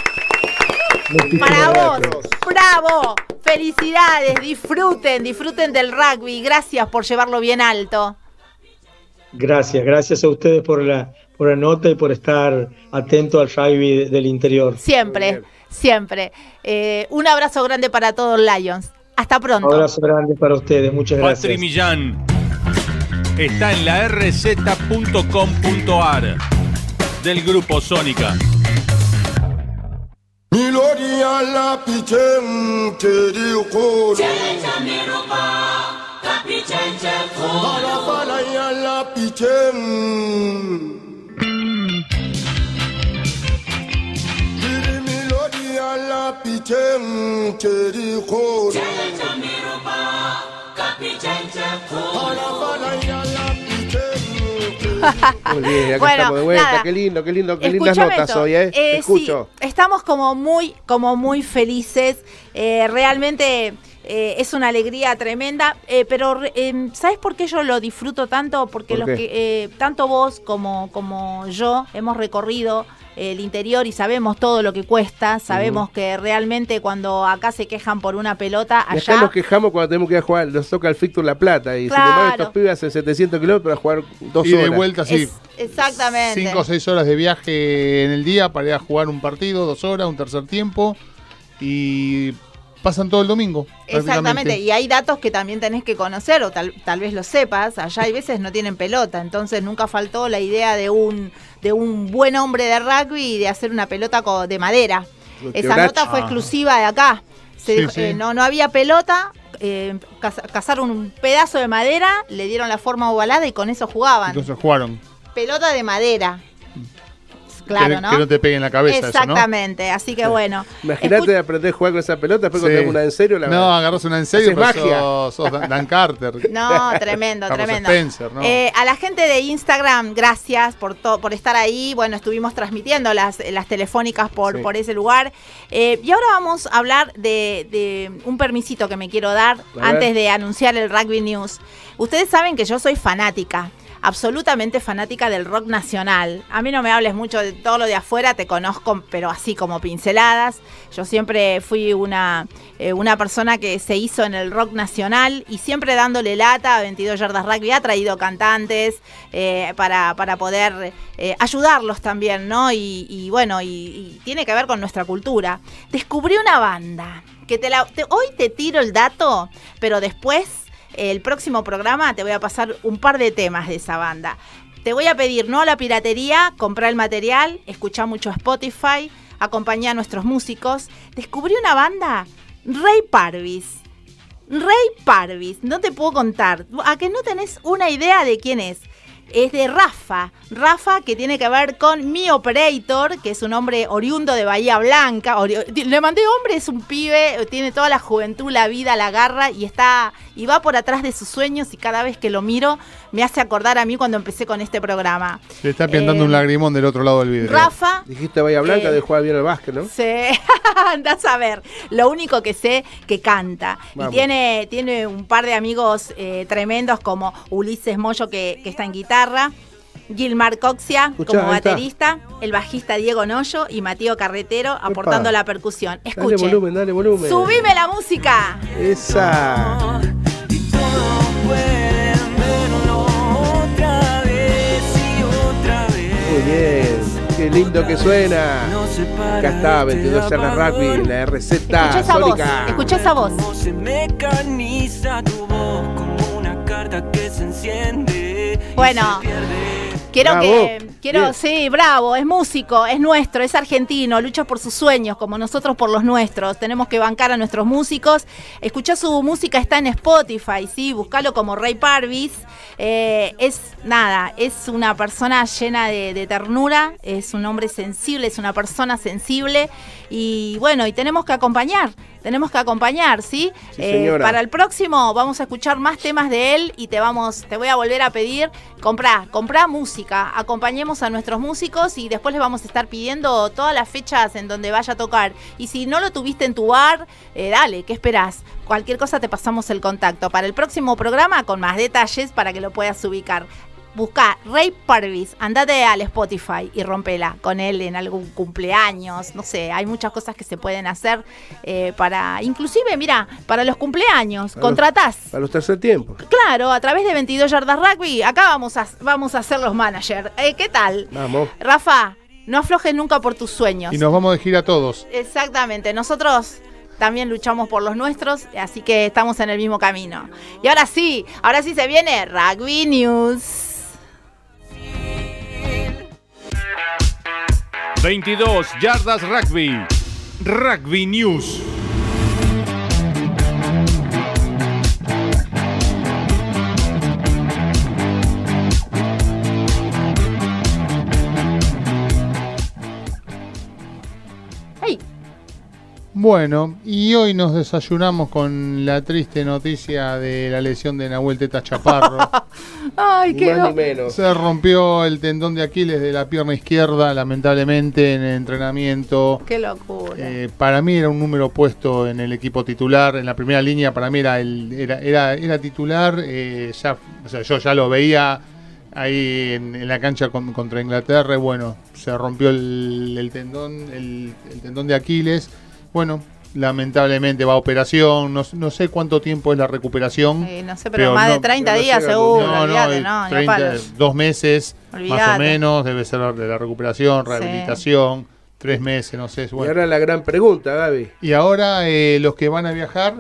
Muchísimas
Para vos,
gracias.
bravo, felicidades, disfruten, disfruten del rugby. Gracias por llevarlo bien alto.
Gracias, gracias a ustedes por la, por la nota y por estar atento al rugby de- del interior.
Siempre, siempre. Eh, un abrazo grande para todos Lions. Hasta pronto.
Un abrazo grande para ustedes, muchas
Patri
gracias.
Millán está en la rz.com.ar del grupo Sónica.
Milodi alla piche di ukolo. Chencha mirupa kapi chenche kolo Malafala yalla piche alla kapi chenche kolo Malafala yalla piche
Muy bien, acá
Bueno,
estamos de vuelta.
nada.
Qué lindo, qué lindo, qué lindas notas
esto,
hoy, ¿eh?
Eh,
escucho.
sí, estamos como muy, como muy felices. Eh, realmente eh, es una alegría tremenda, eh, pero em, ¿sabes por qué yo lo disfruto tanto? Porque
¿Por
los
qué?
que eh, tanto vos como, como yo hemos recorrido el interior y sabemos todo lo que cuesta, sabemos que realmente cuando acá se quejan por una pelota,
Y acá
allá
nos quejamos cuando tenemos que ir a jugar, nos toca el Fictur La Plata. Y sin
Claro.
embargo, estos pibes hacen 700 kilómetros para jugar dos
Y
horas.
de vuelta, sí.
es exactamente.
Cinco o seis horas de viaje en el día para ir a jugar un partido, dos horas, un tercer tiempo. Y pasan todo el domingo.
Exactamente, y hay datos que también tenés que conocer o tal, tal vez lo sepas, allá hay veces no tienen pelota, entonces nunca faltó la idea de un, de un buen hombre de rugby y de hacer una pelota de madera. Esa nota fue
Ah.
exclusiva de acá. Se
Sí,
dijo-
sí.
eh, no, no había pelota, eh, caz- cazaron un pedazo de madera, le dieron la forma ovalada y con eso jugaban.
Entonces jugaron.
pelota de madera. Claro,
que,
¿no?
que no te pegue en la cabeza eso, ¿no?
Exactamente, así que bueno.
Imagínate
Escu-
aprender a jugar con esa pelota, después
Sí.
una en serio, la
No, agarras una en serio, pero
magia.
sos, sos Dan Dan Carter.
No, tremendo, tremendo.
Spencer, ¿no?
Eh, a la gente de Instagram, gracias por por estar ahí. Bueno, estuvimos transmitiendo las, las telefónicas por,
Sí.
por ese lugar. Eh, y ahora vamos a hablar de, de un permisito que me quiero dar antes de anunciar el Rugby News. Ustedes saben que yo soy fanática. Absolutamente fanática del rock nacional. A mí no me hables mucho de todo lo de afuera, te conozco, pero así como pinceladas. Yo siempre fui una, eh, una persona que se hizo en el rock nacional y siempre dándole lata a 22 Yardas Rugby. Ha traído cantantes eh, para, para poder eh, ayudarlos también, ¿no? Y, bueno, y, y tiene que ver con nuestra cultura. Descubrí una banda que te la, te- hoy te tiro el dato, pero después, el próximo programa, te voy a pasar un par de temas de esa banda. Te voy a pedir no a la piratería, comprar el material, escuchar mucho Spotify, acompañar a nuestros músicos. Descubrí una banda, Rey Parvis. Rey Parvis, no te puedo contar. A que no tenés una idea de quién es. Es de Rafa. Rafa que tiene que ver con mi operator, que es un hombre oriundo de Bahía Blanca. Le mandé hombre, es un pibe, tiene toda la juventud, la vida, la garra y está y va por atrás de sus sueños y cada vez que lo miro me hace acordar a mí cuando empecé con este programa.
Le está pintando
Eh,
un lagrimón del otro lado del vidrio.
Rafa
Dijiste Bahía Blanca
Eh,
de jugar bien al básquet, ¿no?
Sí, andás a ver. Lo único que sé que canta.
Vamos.
Y tiene, tiene un par de amigos eh, tremendos como Ulises Moyo que, que está en guitarra. Gilmar Coxia
Escuchá,
como baterista, el bajista Diego Noyo y Mateo Carretero aportando la percusión.
Dale
Escuchen.
volumen, dale volumen.
Subime la música.
Esa. Muy bien. Qué lindo que suena. Acá está, 22 Yardas Rugby, la RZ
Escucha esa voz.
Sónica.
Escucha esa voz.
se mecaniza tu voz como una carta que se enciende. y
Bueno. Quiero
Bravo.
que, quiero,
Bien.
sí, bravo, es músico, es nuestro, es argentino, lucha por sus sueños, como nosotros por los nuestros. Tenemos que bancar a nuestros músicos. Escuchá su música, está en Spotify, sí, buscalo como Rey Parvis. Eh, es nada, es una persona llena de, de ternura, es un hombre sensible, es una persona sensible. Y bueno, y tenemos que acompañar, tenemos que acompañar, ¿sí?
Sí,
Eh, para el próximo vamos a escuchar más temas de él y te vamos, te voy a volver a pedir, comprá, comprá música, acompañemos a nuestros músicos y después les vamos a estar pidiendo todas las fechas en donde vaya a tocar. Y si no lo tuviste en tu bar, eh, dale, ¿qué esperás? Cualquier cosa te pasamos el contacto para el próximo programa con más detalles para que lo puedas ubicar. Busca Rey Parvis, andate al Spotify y rompela con él en algún cumpleaños, no sé, hay muchas cosas que se pueden hacer eh, para, inclusive, mira, para los cumpleaños,
Para los-
contratás.
Para los tercer tiempos.
Claro, a través de 22 Yardas Rugby, acá vamos a, vamos a ser los managers. Eh, ¿Qué tal?
Vamos.
Rafa, no aflojes nunca por tus sueños.
Y nos vamos de gira todos.
Exactamente, nosotros también luchamos por los nuestros, así que estamos en el mismo camino. Y ahora sí, ahora sí se viene Rugby News.
22 Yardas Rugby. Rugby News.
Bueno, y hoy nos desayunamos con la triste noticia de la lesión de Nahuel Teta Chaparro.
Ay, qué
menos.
Se rompió el tendón de Aquiles de la pierna izquierda, lamentablemente, en el entrenamiento.
Qué locura.
Eh, para mí era un número puesto en el equipo titular, en la primera línea para mí era el, era, era, era titular, eh, ya, o sea, yo ya lo veía ahí en, en la cancha con- contra Inglaterra, y bueno, se rompió el, el tendón, el, el tendón de Aquiles, bueno, lamentablemente va a operación, no, no sé cuánto tiempo es la recuperación.
Eh, no sé, pero, más de 30
no
días
llega
seguro,
No, no,
olvídate,
y
no, ni a
30,
palos.
dos meses más o menos, debe ser de la recuperación,
Sí.
rehabilitación, tres meses, no sé.
Y ahora la gran pregunta, Gaby.
Y ahora eh, los que van a viajar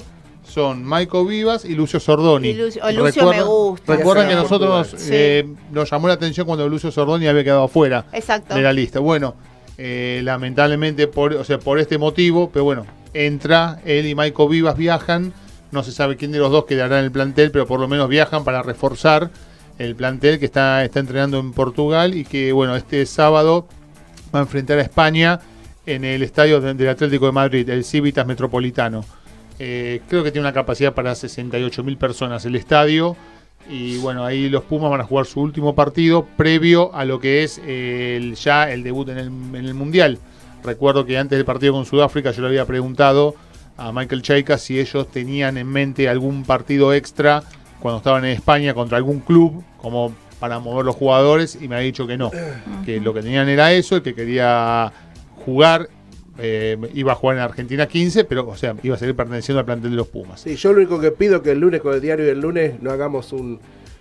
son Maiko Vivas y Lucio Sordoni.
Y Lucio- Lucio me gusta.
Recuerdan que nosotros
Sí.
eh, nos llamó la atención cuando Lucio Sordoni había quedado afuera
Exacto.
de la lista. Bueno, eh, lamentablemente por, o sea, por este motivo, pero bueno, entra él y Maiko Vivas viajan. No se sabe quién de los dos quedará en el plantel, pero por lo menos viajan para reforzar el plantel que está, está entrenando en Portugal y que, bueno, este sábado va a enfrentar a España en el estadio de- del Atlético de Madrid, el Civitas Metropolitano. Eh, creo que tiene una capacidad para 68 mil personas el estadio. Y bueno, ahí los Pumas van a jugar su último partido previo a lo que es eh, ya el debut en el, en el Mundial. Recuerdo que antes del partido con Sudáfrica yo le había preguntado a Michael Chaika si ellos tenían en mente algún partido extra cuando estaban en España contra algún club, como para mover los jugadores, y me ha dicho que no. Que lo que tenían era eso, el que quería jugar, eh, iba a jugar en Argentina 15, pero o sea, iba a seguir perteneciendo al plantel de los Pumas.
Sí, yo lo único que pido que el lunes con el diario del lunes no hagamos un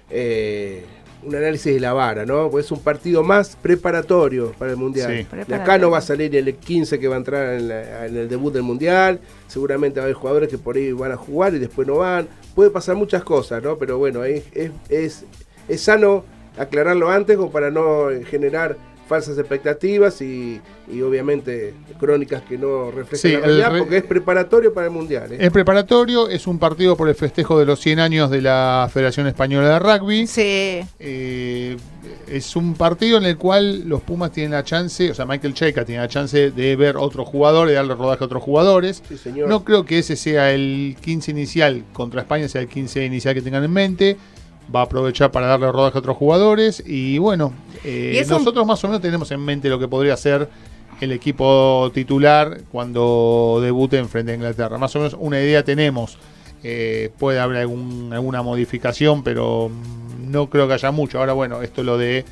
eh, un análisis de la vara, ¿no? Porque es un partido más preparatorio para el Mundial.
Sí.
De acá no va a salir el 15 que va a entrar en, la- en el debut del Mundial. Seguramente va a haber jugadores que por ahí van a jugar y después no van. Puede pasar muchas cosas, ¿no? Pero bueno, es, es, es, es sano aclararlo antes como para no generar falsas expectativas y, y obviamente crónicas que no reflejan
Sí,
la
el
realidad
re-
porque es preparatorio para el Mundial. ¿eh?
Es preparatorio, es un partido por el festejo de los 100 años de la Federación Española de Rugby.
Sí.
Eh, es un partido en el cual los Pumas tienen la chance, o sea, Michael Cheika tiene la chance de ver otros jugadores, de darle rodaje a otros jugadores.
Sí, señor.
No creo que ese sea el 15 inicial contra España, sea el 15 inicial que tengan en mente. Va a aprovechar para darle rodaje a otros jugadores. Y bueno, eh,
Y
nosotros más o menos tenemos en mente lo que podría ser el equipo titular cuando debute en frente a Inglaterra. Más o menos una idea tenemos. Eh, puede haber algún- alguna modificación, pero no creo que haya mucho. Ahora, bueno, esto lo de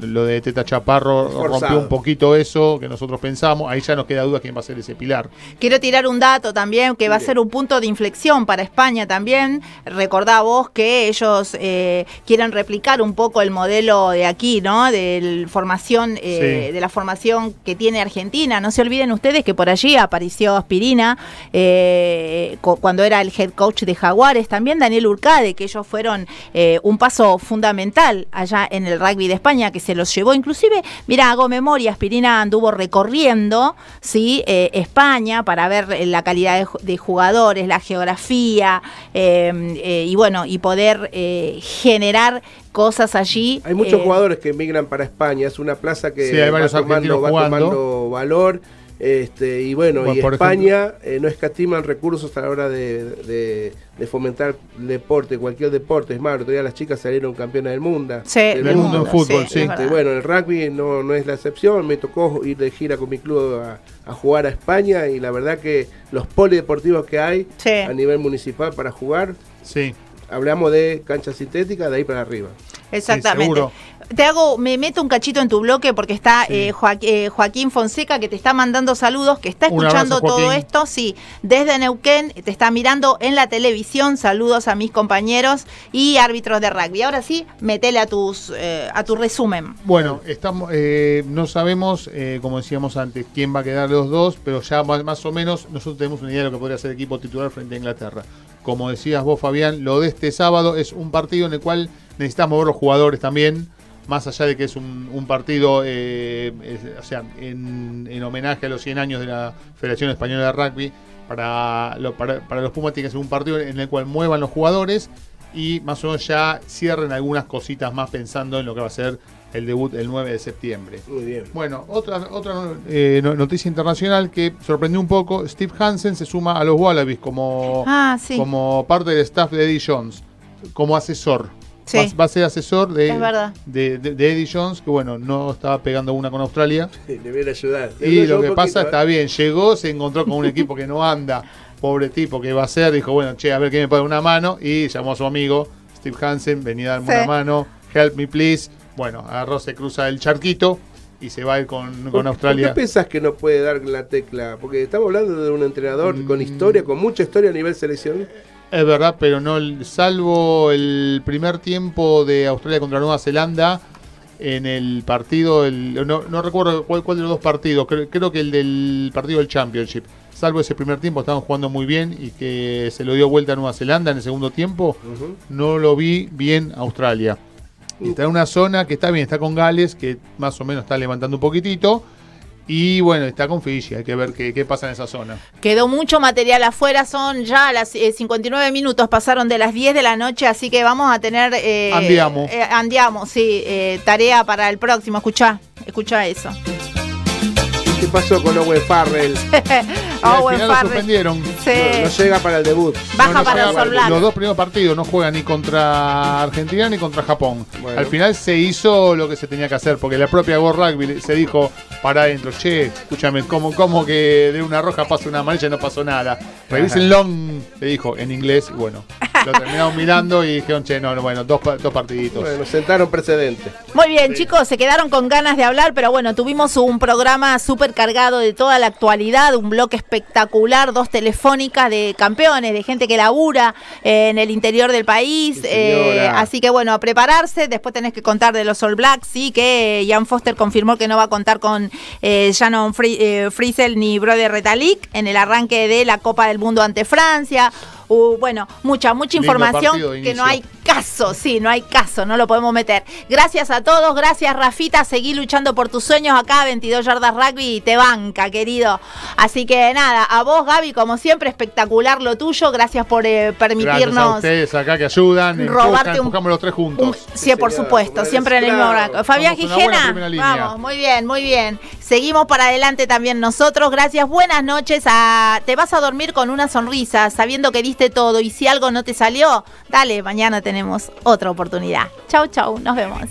lo de Teta Chaparro
Forzado.
rompió un poquito eso que nosotros pensamos. Ahí ya nos queda duda quién va a ser ese pilar.
Quiero tirar un dato también que va a ser un punto de inflexión para España también. Recordá vos que ellos eh, quieren replicar un poco el modelo de aquí, ¿no? De formación, eh,
Sí.
de la formación que tiene Argentina. No se olviden ustedes que por allí apareció Aspirina eh, cu- cuando era el head coach de Jaguares, también Daniel Urcade, que ellos fueron eh, un paso fundamental allá en el rugby de España, que se los llevó. Inclusive, mira, hago memoria, Aspirina anduvo recorriendo ¿sí? Eh, España para ver eh, la calidad de, ju- de jugadores, la geografía, eh, eh, y bueno, y poder eh, generar cosas allí.
Hay muchos
eh,
jugadores que emigran para España, es una plaza que
Sí, hay varios
va, tomando, va tomando valor. Este, y bueno,
Bueno,
y España eh, no escatiman recursos a la hora de, de- de fomentar deporte, cualquier deporte. Es más, el otro día las chicas salieron campeonas del mundo.
Sí,
del
mundo en fútbol, sí.
Este, bueno, el rugby no, no es la excepción. Me tocó ir de gira con mi club a, a jugar a España y la verdad que los polideportivos que hay
Sí.
a nivel municipal para jugar,
Sí.
hablamos de cancha sintética, de ahí para arriba.
Exactamente. Te hago, me meto un cachito en tu bloque porque está
Sí.
eh, Joaqu- eh, Joaquín Fonseca que te está mandando saludos, que está escuchando
abrazo,
todo esto, sí, desde Neuquén, te está mirando en la televisión, saludos a mis compañeros y árbitros de rugby. Ahora sí, metele a tus eh, a tu resumen.
Bueno, estamos, eh, no sabemos, eh, como decíamos antes, quién va a quedar de los dos, pero ya más, más o menos nosotros tenemos una idea de lo que podría ser el equipo titular frente a Inglaterra. Como decías vos, Fabián, lo de este sábado es un partido en el cual necesitamos ver los jugadores también, más allá de que es un, un partido, eh, es- o sea, en, en homenaje a los 100 años de la Federación Española de Rugby, para, lo- para, para los Pumas tiene que ser un partido en el cual muevan los jugadores y más o menos ya cierren algunas cositas más pensando en lo que va a ser el debut el 9 de septiembre.
Muy bien.
Bueno, otra, otra eh, no- noticia internacional que sorprendió un poco, Steve Hansen se suma a los Wallabies como,
Ah, sí.
como parte del staff de Eddie Jones, como asesor.
Sí.
Va, va a ser asesor de,
Es verdad.
de, de- de Eddie Jones, que bueno, no estaba pegando una con Australia.
Debería ayudar.
Y lo que
poquito,
pasa
¿eh?
está bien, llegó, se encontró con un equipo que no anda, pobre tipo, ¿qué va a hacer? Dijo, bueno, che, a ver quién me puede dar una mano. Y llamó a su amigo, Steve Hansen, venía a darme
Sí.
una mano, help me please. Bueno, agarró, se cruza el charquito y se va a ir con,
¿Por-
con
¿Por
Australia.
qué pensás que no puede dar la tecla? Porque estamos hablando de un entrenador
Mm.
con historia, con mucha historia a nivel selección.
Es verdad, pero no, salvo el primer tiempo de Australia contra Nueva Zelanda, en el partido, el- no, no recuerdo cuál, cuál de los dos partidos, creo, creo que el del partido del Championship, salvo ese primer tiempo, estaban jugando muy bien y que se lo dio vuelta a Nueva Zelanda en el segundo tiempo, no lo vi bien Australia. Y está en una zona que está bien, está con Gales, que más o menos está levantando un poquitito. Y bueno, está con Fiji, hay que ver qué, qué pasa en esa zona.
Quedó mucho material afuera, son ya las eh, 59 minutos, pasaron de las 10 de la noche, así que vamos a tener... Eh,
Andiamo.
eh, andiamo, sí, eh, tarea para el próximo, escuchá, escuchá eso.
¿Qué pasó con Owen Farrell?
Y al
Owen
final lo suspendieron.
Sí.
No, no llega para el debut.
Baja
No, no
para
juega-
los All.
Los dos primeros partidos no juegan ni contra Argentina ni contra Japón.
Bueno.
Al final se hizo lo que se tenía que hacer, porque la propia World Rugby se dijo para adentro, che, escúchame, ¿cómo, cómo que de una roja pasa una amarilla y no pasó nada? Revísenlo, le dijo en inglés, y bueno, lo terminaron mirando y dijeron, che, no, no, bueno, dos, dos partiditos.
Bueno, sentaron precedente.
Muy bien, chicos, se quedaron con ganas de hablar, pero bueno, tuvimos un programa súper cargado de toda la actualidad, un bloque espectacular, dos telefónicas de campeones, de gente que labura eh, en el interior del país.
Sí,
eh, así que bueno, a prepararse. Después tenés que contar de los All Blacks, sí, que Jan Foster confirmó que no va a contar con eh, Shannon Fri- eh, Friesel ni Brother Retalik en el arranque de la Copa del Mundo ante Francia. Uh, bueno, mucha, mucha
Lindo
información
partido
que no hay caso, sí, no hay caso, no lo podemos meter. Gracias a todos, gracias Rafita, seguí luchando por tus sueños acá, 22 yardas rugby y te banca, querido. Así que nada, a vos Gaby, como siempre, espectacular lo tuyo, gracias por eh,
Gracias a
permitirnos
ustedes acá que ayudan,
robarte
empujan,
un-
los tres juntos.
un- sí, por supuesto, siempre en el mismo rango. Fabián Gijena, vamos, muy bien, muy bien. Seguimos para adelante también nosotros. Gracias, buenas noches. A... Te vas a dormir con una sonrisa, sabiendo que diste todo y si algo no te salió, dale, mañana tenemos otra oportunidad. Chau, chau, nos vemos.
Me.